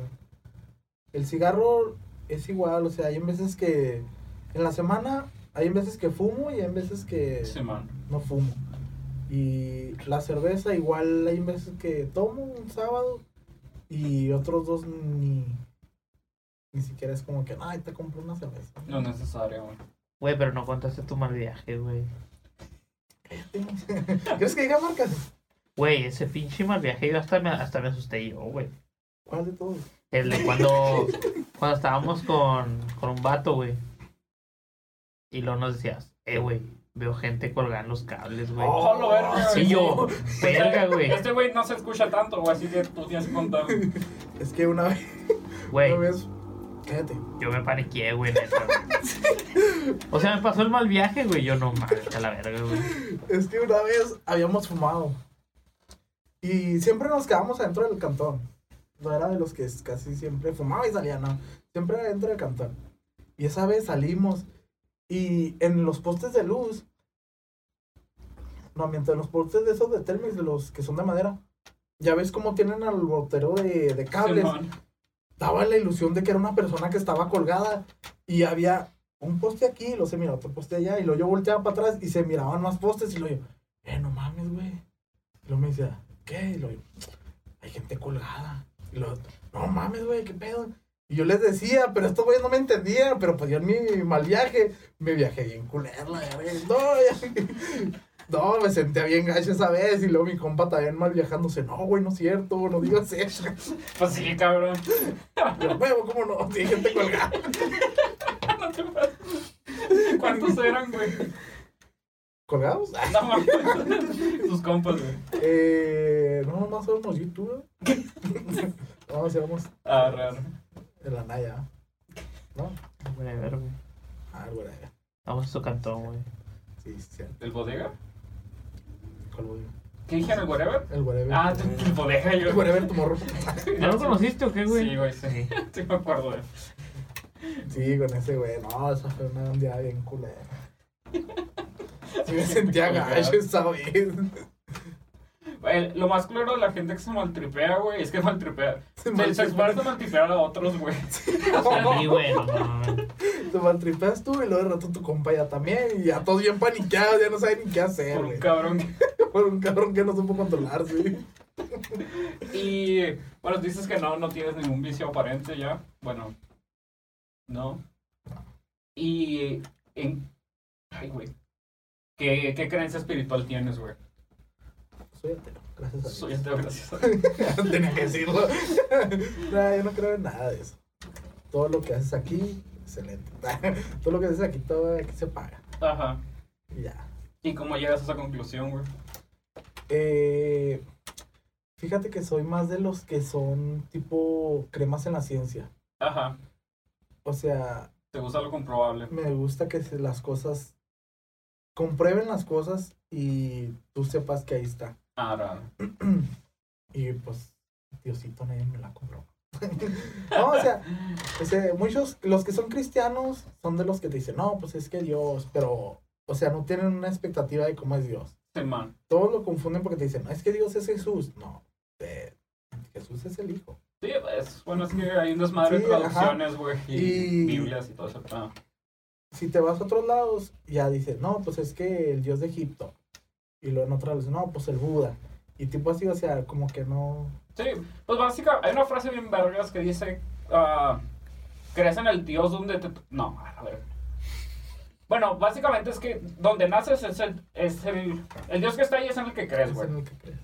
Speaker 2: El cigarro es igual, o sea, hay veces que en la semana hay veces que fumo y hay veces que no fumo. Y la cerveza, igual hay veces que tomo un sábado y otros dos ni, ni siquiera es como que, ay, te compro una cerveza.
Speaker 1: No es necesario, güey.
Speaker 3: Güey, pero no contaste tu mal viaje, güey.
Speaker 2: ¿Quieres que diga marcas?
Speaker 3: Güey, ese pinche mal viaje yo hasta me, hasta me asusté yo, güey.
Speaker 2: ¿Cuál de todos?
Speaker 3: El de cuando, cuando estábamos con, con un vato, güey. Y luego nos decías, eh, güey, veo gente colgando los cables, güey.
Speaker 1: Oh, lo verga,
Speaker 3: Sí, yo, verga, güey.
Speaker 1: Este güey no se escucha tanto, güey, así que tú tienes que contar.
Speaker 2: Es que una vez,
Speaker 3: Güey,
Speaker 2: una vez, cállate.
Speaker 3: yo me paniqué, güey, neta, güey. O sea, me pasó el mal viaje, güey. Yo no mames, a la verga, güey.
Speaker 2: Es que una vez habíamos fumado. Y siempre nos quedamos adentro del cantón. No era de los que casi siempre fumaba y salía, no. Siempre era dentro del cantón. Y esa vez salimos. Y en los postes de luz. No, mientras los postes de esos de Telmex, de los que son de madera. Ya ves cómo tienen al botero de, de cables. Daba la ilusión de que era una persona que estaba colgada y había un poste aquí, y luego se miraba otro poste allá, y luego yo volteaba para atrás y se miraban más postes y luego yo, eh, no mames, güey. Y luego me decía, ¿qué? Y luego yo, hay gente colgada. Y luego, no mames, güey, ¿qué pedo? Y yo les decía, pero estos güeyes no me entendían, pero pues yo en mi mal viaje, me viajé bien culero, la verga. No, ya- no, me senté bien gacho esa vez y luego mi compa también mal viajándose, no, güey, no es cierto, no digas eso.
Speaker 1: Pues sí, cabrón.
Speaker 2: Yo, huevo, ¿cómo no? Sí, gente colgada.
Speaker 1: No te pases. ¿Cuántos eran, güey?
Speaker 2: ¿Colgados?
Speaker 1: No mames. Tus compas, güey.
Speaker 2: Eh, no, nomás somos youtubers. no, hacíamos
Speaker 1: Ah, raro.
Speaker 2: En la Naya. ¿No?
Speaker 3: Güey, a ver, güey.
Speaker 2: Ah, güey.
Speaker 3: Vamos a su cantón, güey.
Speaker 2: Sí, sí, sí.
Speaker 1: ¿El bodega?
Speaker 2: ¿Cuál güey?
Speaker 1: ¿Qué dijeron, el whatever?
Speaker 2: El whatever.
Speaker 1: Ah, el bodega, yo.
Speaker 2: el whatever tomorrow.
Speaker 3: ¿Ya lo conociste o qué, güey?
Speaker 1: Sí, güey, sí. Sí, me acuerdo de
Speaker 2: Sí, con ese güey. No, esa fue una día bien culera. Sí me sentía gacho esa vez.
Speaker 1: Lo más claro de la gente que se maltripea, güey, es que maltripea.
Speaker 2: Se
Speaker 1: Se, se esfuerza
Speaker 2: maltripea-
Speaker 1: a maltripear a otros, güey.
Speaker 3: Sí, güey, no mames.
Speaker 2: Te maltripeas tú y luego de rato tu compa ya también. Y ya todos bien paniqueados, ya no saben ni qué hacer.
Speaker 1: Por un cabrón.
Speaker 2: Por un cabrón que no supo controlarse.
Speaker 1: Y bueno, dices que no, no tienes ningún vicio aparente ya. Bueno, no. Y en. Ay, güey. ¿Qué, ¿Qué creencia espiritual tienes, güey?
Speaker 2: Soy ateo, gracias a Dios.
Speaker 1: Soy ateo, gracias a Dios.
Speaker 2: Tenía que decirlo. nah, yo no creo en nada de eso. Todo lo que haces aquí, excelente. todo lo que haces aquí, todo aquí se paga.
Speaker 1: Ajá.
Speaker 2: Y ya.
Speaker 1: ¿Y cómo llegas a esa conclusión, güey?
Speaker 2: Eh, fíjate que soy más de los que son tipo cremas en la ciencia.
Speaker 1: Ajá.
Speaker 2: O sea,
Speaker 1: ¿Te gusta lo comprobable?
Speaker 2: me gusta que las cosas comprueben las cosas y tú sepas que ahí está.
Speaker 1: Ah, raro.
Speaker 2: y pues, Diosito nadie me la compró. no, o sea, o sea, muchos, los que son cristianos son de los que te dicen, no, pues es que Dios, pero, o sea, no tienen una expectativa de cómo es Dios.
Speaker 1: Man.
Speaker 2: Todos lo confunden porque te dicen, no, es que Dios es Jesús. No, eh, Jesús es el Hijo.
Speaker 1: Sí, es, bueno, es que hay un desmadre de
Speaker 2: Sí,
Speaker 1: traducciones, güey, y,
Speaker 2: Y-
Speaker 1: Biblias y todo eso. Ah,
Speaker 2: Si te vas a otros lados, ya dices, no, pues es que el Dios de Egipto. Y luego en otras, no, pues el Buda. Y tipo así, o sea, como que no...
Speaker 1: Sí, pues básicamente hay una frase bien vergas que dice, ah, crees en el Dios donde te... No, a ver. Bueno, básicamente es que donde naces es el, es el, el Dios que está ahí es en el que crees,
Speaker 2: es
Speaker 1: güey.
Speaker 2: en el que crees.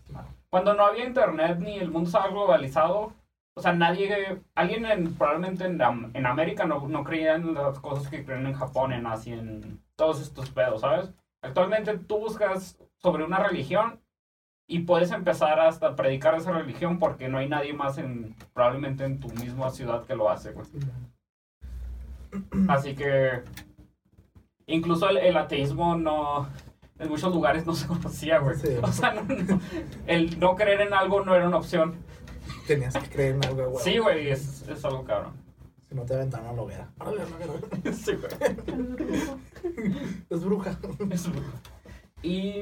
Speaker 1: Cuando no había internet ni el mundo estaba globalizado, o sea, nadie, alguien en, probablemente en, en América no, no creía en las cosas que creen en Japón, en Asia, en todos estos pedos, ¿sabes? Actualmente tú buscas sobre una religión y puedes empezar hasta predicar esa religión porque no hay nadie más en, probablemente en tu misma ciudad que lo hace, güey.
Speaker 2: Sí,
Speaker 1: Así que incluso el, el ateísmo no en muchos lugares no se conocía, güey.
Speaker 2: Sí.
Speaker 1: O sea, no- no- el no creer en algo no era una opción.
Speaker 2: Tenías que creer en algo, güey.
Speaker 1: Sí, güey, es, es algo cabrón.
Speaker 2: Si no te aventaron a la hoguera.
Speaker 1: Sí, güey.
Speaker 2: Es bruja.
Speaker 1: Es- Y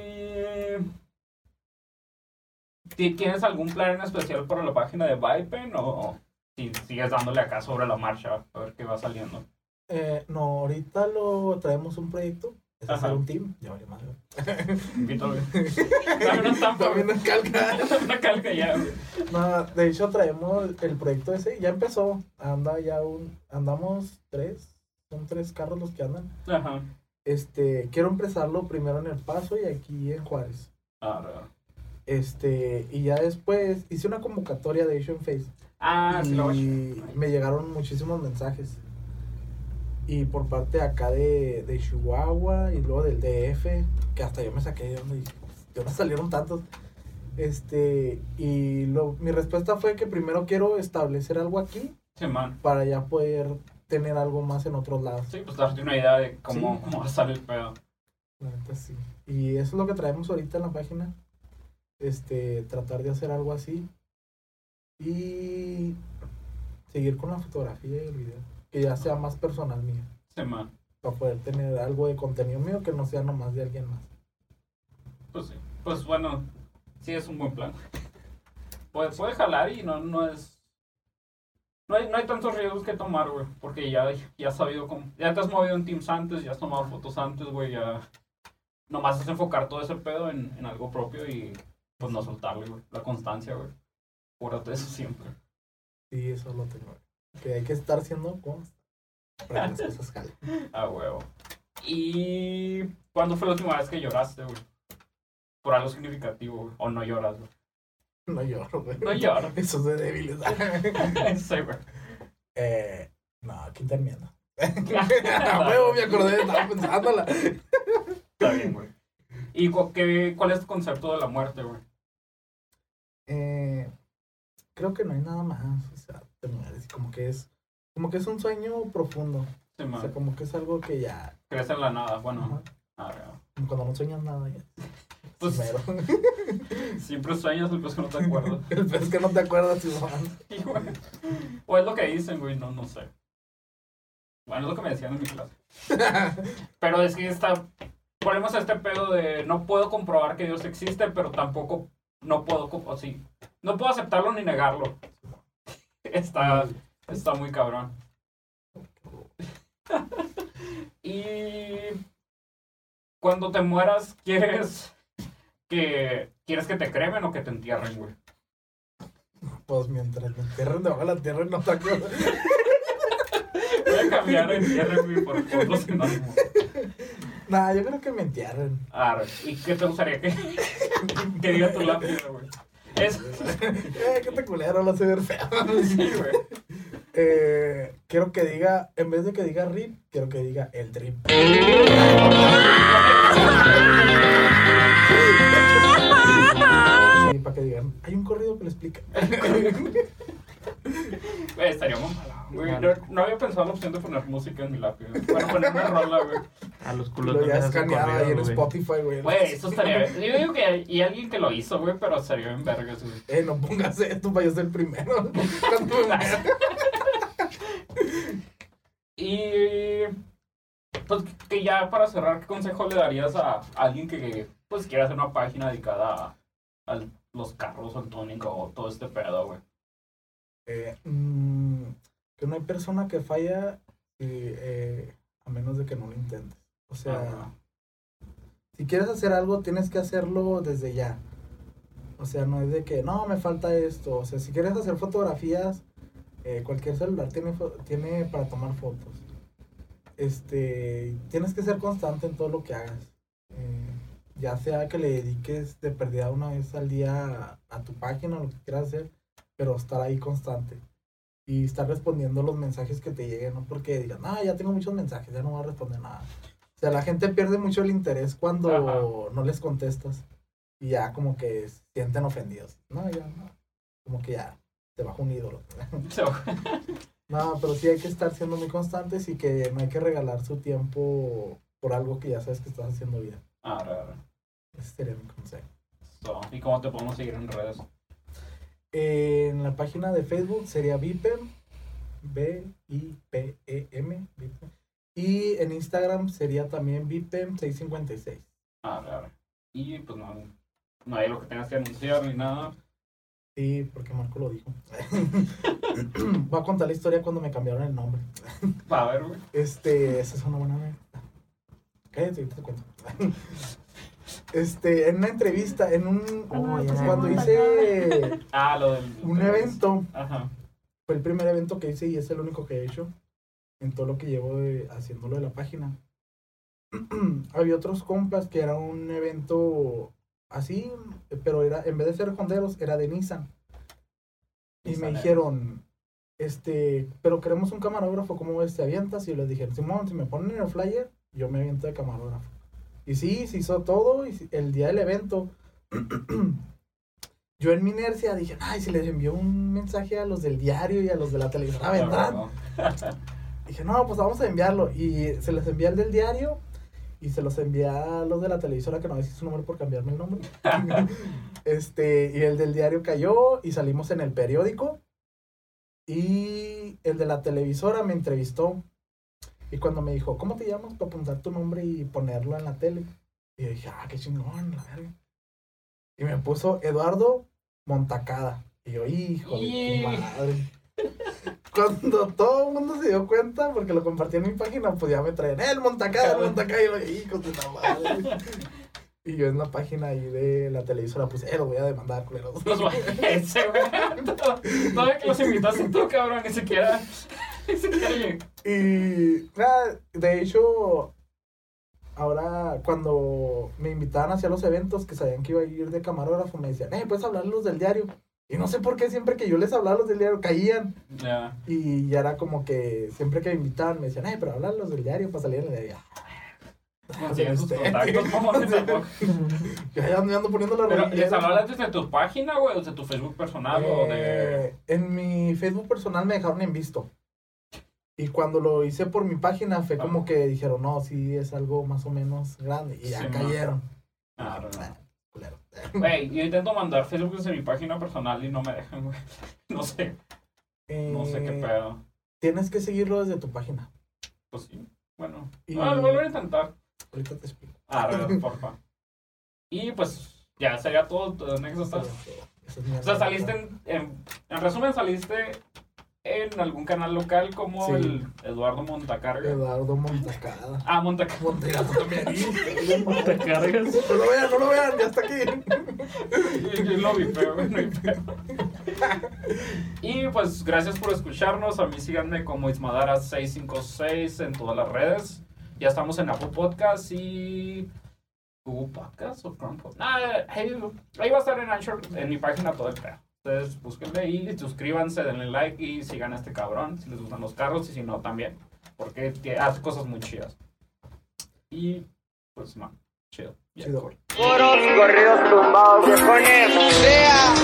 Speaker 1: ¿ti- ¿tienes algún plan en especial para la página de Vipen o si sigues dándole acá sobre la marcha a ver qué va saliendo?
Speaker 2: Eh, no, ahorita lo traemos un proyecto es
Speaker 1: Ajá.
Speaker 2: hacer un team. Ya vale madre.
Speaker 1: Invito, güey. Dame una estampa, güey.
Speaker 2: nos calca.
Speaker 1: Dame una calca ya.
Speaker 2: No, de hecho traemos el proyecto ese, ya empezó. Anda ya un, andamos tres, son tres carros los que andan.
Speaker 1: Ajá.
Speaker 2: Este, quiero empezarlo primero en El Paso y aquí en Juárez.
Speaker 1: Ah, no.
Speaker 2: Este, y ya después hice una convocatoria de en Face.
Speaker 1: Ah, sí lo
Speaker 2: y me llegaron muchísimos mensajes. Y por parte de acá de, de Chihuahua y luego del DF, que hasta yo me saqué de donde dije, "Pues, yo no salieron tantos. Este, y lo, mi respuesta fue que primero quiero establecer algo aquí
Speaker 1: Sí, man.
Speaker 2: para ya poder tener algo más en otros lados.
Speaker 1: Sí, pues darte una idea de cómo,
Speaker 2: Sí.
Speaker 1: cómo va a salir el pedo.
Speaker 2: La neta, sí. Y eso es lo que traemos ahorita en la página. Este, tratar de hacer algo así. Y seguir con la fotografía y el video. Que ya sea más personal mío.
Speaker 1: Sí, man.
Speaker 2: Para poder tener algo de contenido mío que no sea nomás de alguien más.
Speaker 1: Pues sí. Pues bueno, sí es un buen plan. Puede, puede jalar y no, no es. No hay, no hay tantos riesgos que tomar, güey. Porque ya, ya has sabido cómo. Ya te has movido en teams antes, ya has tomado fotos antes, güey. Ya. Nomás es enfocar todo ese pedo en, en algo propio y pues no soltarle, güey. La constancia, güey. Acuérdate eso siempre.
Speaker 2: Sí, eso lo tengo. Que hay que estar haciendo cosas para que las cosas jalen.
Speaker 1: Ah, huevo. ¿Y cuándo fue la última vez que lloraste, güey? Por algo significativo, güey. O no lloras, güey.
Speaker 2: No lloro, güey.
Speaker 1: No lloro.
Speaker 2: Eso es de débiles.
Speaker 1: sí,
Speaker 2: eh, no, aquí termina. A huevo, me acordé, estaba pensándola.
Speaker 1: Está bien, güey. ¿Y cu- qué, cuál es tu concepto de la muerte, güey?
Speaker 2: Eh, creo que no hay nada más. O sea, te mueres. Como que es, como que es un sueño profundo.
Speaker 1: Sí,
Speaker 2: O sea, como que es algo que ya.
Speaker 1: Crece en la nada. Bueno,
Speaker 2: ajá,
Speaker 1: a
Speaker 2: como cuando no sueñas nada ya.
Speaker 1: Pues siempre sueñas, el que no te acuerdas.
Speaker 2: El pez que no te acuerdas, Iván.
Speaker 1: O es lo que dicen, güey, no, no sé. Bueno, es lo que me decían en mi clase. Pero es que está. Ponemos este pedo de no puedo comprobar que Dios existe, pero tampoco no puedo, o sí, no puedo aceptarlo ni negarlo. Está, está muy cabrón. Y cuando te mueras, ¿quieres que quieres que te cremen o que te entierren, güey?
Speaker 2: Pues mientras me entierren debajo de la tierra no te acuerdas.
Speaker 1: Voy a cambiar entierren, güey, por otro sinónimo.
Speaker 2: Nah, yo creo que me entierren.
Speaker 1: Arre. ¿Y qué te gustaría que, que diga tu lápida, güey? Es.
Speaker 2: Eh, qué te culero, lo hace ver feo.
Speaker 1: Sí, güey.
Speaker 2: Eh, quiero que diga, en vez de que diga RIP, quiero que diga el drip. Sí, para que digan, hay un corrido que lo explica.
Speaker 1: Güey, estaría muy malo, güey. No, no había pensado en la opción de poner música en mi lápida. Bueno, ponerme rola, güey.
Speaker 3: A los culos
Speaker 2: Lo ya escaneado ahí en
Speaker 3: güey.
Speaker 2: Spotify, güey.
Speaker 1: Güey, eso estaría. Yo digo que y alguien que lo hizo, güey, pero estaría bien vergas, güey.
Speaker 2: Eh, no pongas esto para yo ser el primero.
Speaker 1: Y. Pues que ya para cerrar, ¿qué consejo le darías a alguien que pues quiera hacer una página dedicada a, a los carros, al tuning o todo este pedo, güey?
Speaker 2: Eh, mm, que no hay persona que falla eh, eh, a menos de que no lo intentes. O sea,
Speaker 1: Ajá.
Speaker 2: si quieres hacer algo, tienes que hacerlo desde ya. O sea, no es de que, no, me falta esto. O sea, si quieres hacer fotografías, eh, cualquier celular tiene, tiene para tomar fotos. Este, tienes que ser constante en todo lo que hagas. Eh, ya sea que le dediques de perdida una vez al día a, a tu página, lo que quieras hacer, pero estar ahí constante. Y estar respondiendo los mensajes que te lleguen, no porque digan, ah, ya tengo muchos mensajes, ya no voy a responder nada. O sea, la gente pierde mucho el interés cuando
Speaker 1: Ajá.
Speaker 2: no les contestas. Y ya como que se sienten ofendidos. No, ya no. Como que ya te baja un ídolo. No, pero sí hay que estar siendo muy constantes y que no hay que regalar su tiempo por algo que ya sabes que estás haciendo bien.
Speaker 1: Arre, arre.
Speaker 2: Ese sería mi consejo.
Speaker 1: So, ¿Y cómo te podemos seguir en redes?
Speaker 2: En la página de Facebook sería Vipem, B-I-P-E-M, Vipem. Y en Instagram sería también Vipem656.
Speaker 1: Arre, arre. Y pues no, no hay lo que tengas que anunciar ni nada.
Speaker 2: Sí, porque Marco lo dijo. Voy a contar la historia cuando me cambiaron el nombre.
Speaker 1: Va a ver, güey.
Speaker 2: Este, esa es una buena anécdota. Cállate, ahorita te cuento. Este, en una entrevista, en un.
Speaker 3: Oh, ya.
Speaker 2: cuando hice
Speaker 1: Ah, lo del.
Speaker 2: un evento,
Speaker 1: Ajá.
Speaker 2: fue el primer evento que hice y es el único que he hecho en todo lo que llevo de- haciéndolo de la página. Había otros compas que era un evento así, pero era en vez de ser honderos, era de Nissan. Y me dijeron, este, pero queremos un camarógrafo, ¿cómo ves? ¿Te avientas? Y les dije, Simón, si me ponen en el flyer, yo me aviento de camarógrafo. Y sí, se hizo todo, y el día del evento, yo en mi inercia dije, ay, si les envío un mensaje a los del diario y a los de la televisora, vendrán.
Speaker 1: No,
Speaker 2: Dije, no, pues vamos a enviarlo. Y se les envía el del diario y se los envía a los de la televisora, que no decir su nombre por cambiarme el nombre. este, y el del diario cayó y salimos en el periódico. Y el de la televisora me entrevistó. Y cuando me dijo, ¿cómo te llamas? Para apuntar tu nombre y ponerlo en la tele. Y yo dije, ah, qué chingón, la verga. Y me puso Eduardo Montacada. Y yo, hijo de tu madre. Cuando todo el mundo se dio cuenta, porque lo compartí en mi página, pues ya me traen, ¡eh, el Montacada, el Montacada! Y yo, hijo de la madre. Y yo en la página ahí de la televisora, pues, eh, lo voy a demandar, culeros.
Speaker 1: Los va- ese. Todavía que los invitaste tú, cabrón, ni siquiera. Ni siquiera.
Speaker 2: Y nada, de hecho, ahora cuando me invitaban hacia los eventos que sabían que iba a ir de camarógrafo, me decían, eh, puedes hablar los del diario. Y no sé por qué siempre que yo les hablaba a los del diario caían.
Speaker 1: Ya.
Speaker 2: Y ya era como que siempre que me invitaban me decían, eh, pero habla a los del diario para salir en el diario.
Speaker 1: Consiguen sus
Speaker 2: Este.
Speaker 1: contactos, tampoco.
Speaker 2: Yo ya me ando poniendo la
Speaker 1: Pero. ¿les hablas desde tu página, güey? ¿O desde tu Facebook personal? ¿O de.?
Speaker 2: Eh, En mi Facebook personal me dejaron en visto. Y cuando lo hice por mi página fue como que dijeron, no, sí es algo más o menos grande. Y ya
Speaker 1: Sí,
Speaker 2: cayeron.
Speaker 1: Ah. Güey, yo intento mandar Facebook desde mi página personal y no me dejan, güey. No sé, no sé qué
Speaker 2: Eh,
Speaker 1: pedo.
Speaker 2: Tienes que seguirlo desde tu página.
Speaker 1: Pues sí, bueno.
Speaker 2: Y-
Speaker 1: Ah, lo volveré a intentar.
Speaker 2: Ahorita te explico.
Speaker 1: Ah, ver, porfa. Y pues, ya sería todo.
Speaker 2: mi
Speaker 1: O sea, saliste en, en, en resumen, saliste en algún canal local como
Speaker 2: Sí.
Speaker 1: el Eduardo Montacarga.
Speaker 2: Eduardo Montacada.
Speaker 1: Ah, Montacarga.
Speaker 2: Montegato también.
Speaker 3: ¿Te cargas?
Speaker 2: No lo vean, no lo vean, ya está aquí.
Speaker 1: Yo, yo lo vi, pero no hay pedo. Y pues gracias por escucharnos. A mí síganme como Ismadara656 en todas las redes. Ya estamos en Apple Podcast y. Google Podcast o Chrome Podcast. Ah, ahí, ahí va a estar en Anchor, en mi página todo el pedo. Entonces, búsquenle y suscríbanse, denle like y sigan a este cabrón, si les gustan los carros y si no también, porque hace cosas muy chidas. Y pues, man, chido. Yeah,
Speaker 2: chido.
Speaker 4: Cool. Corridos tumbados, viejones, sea.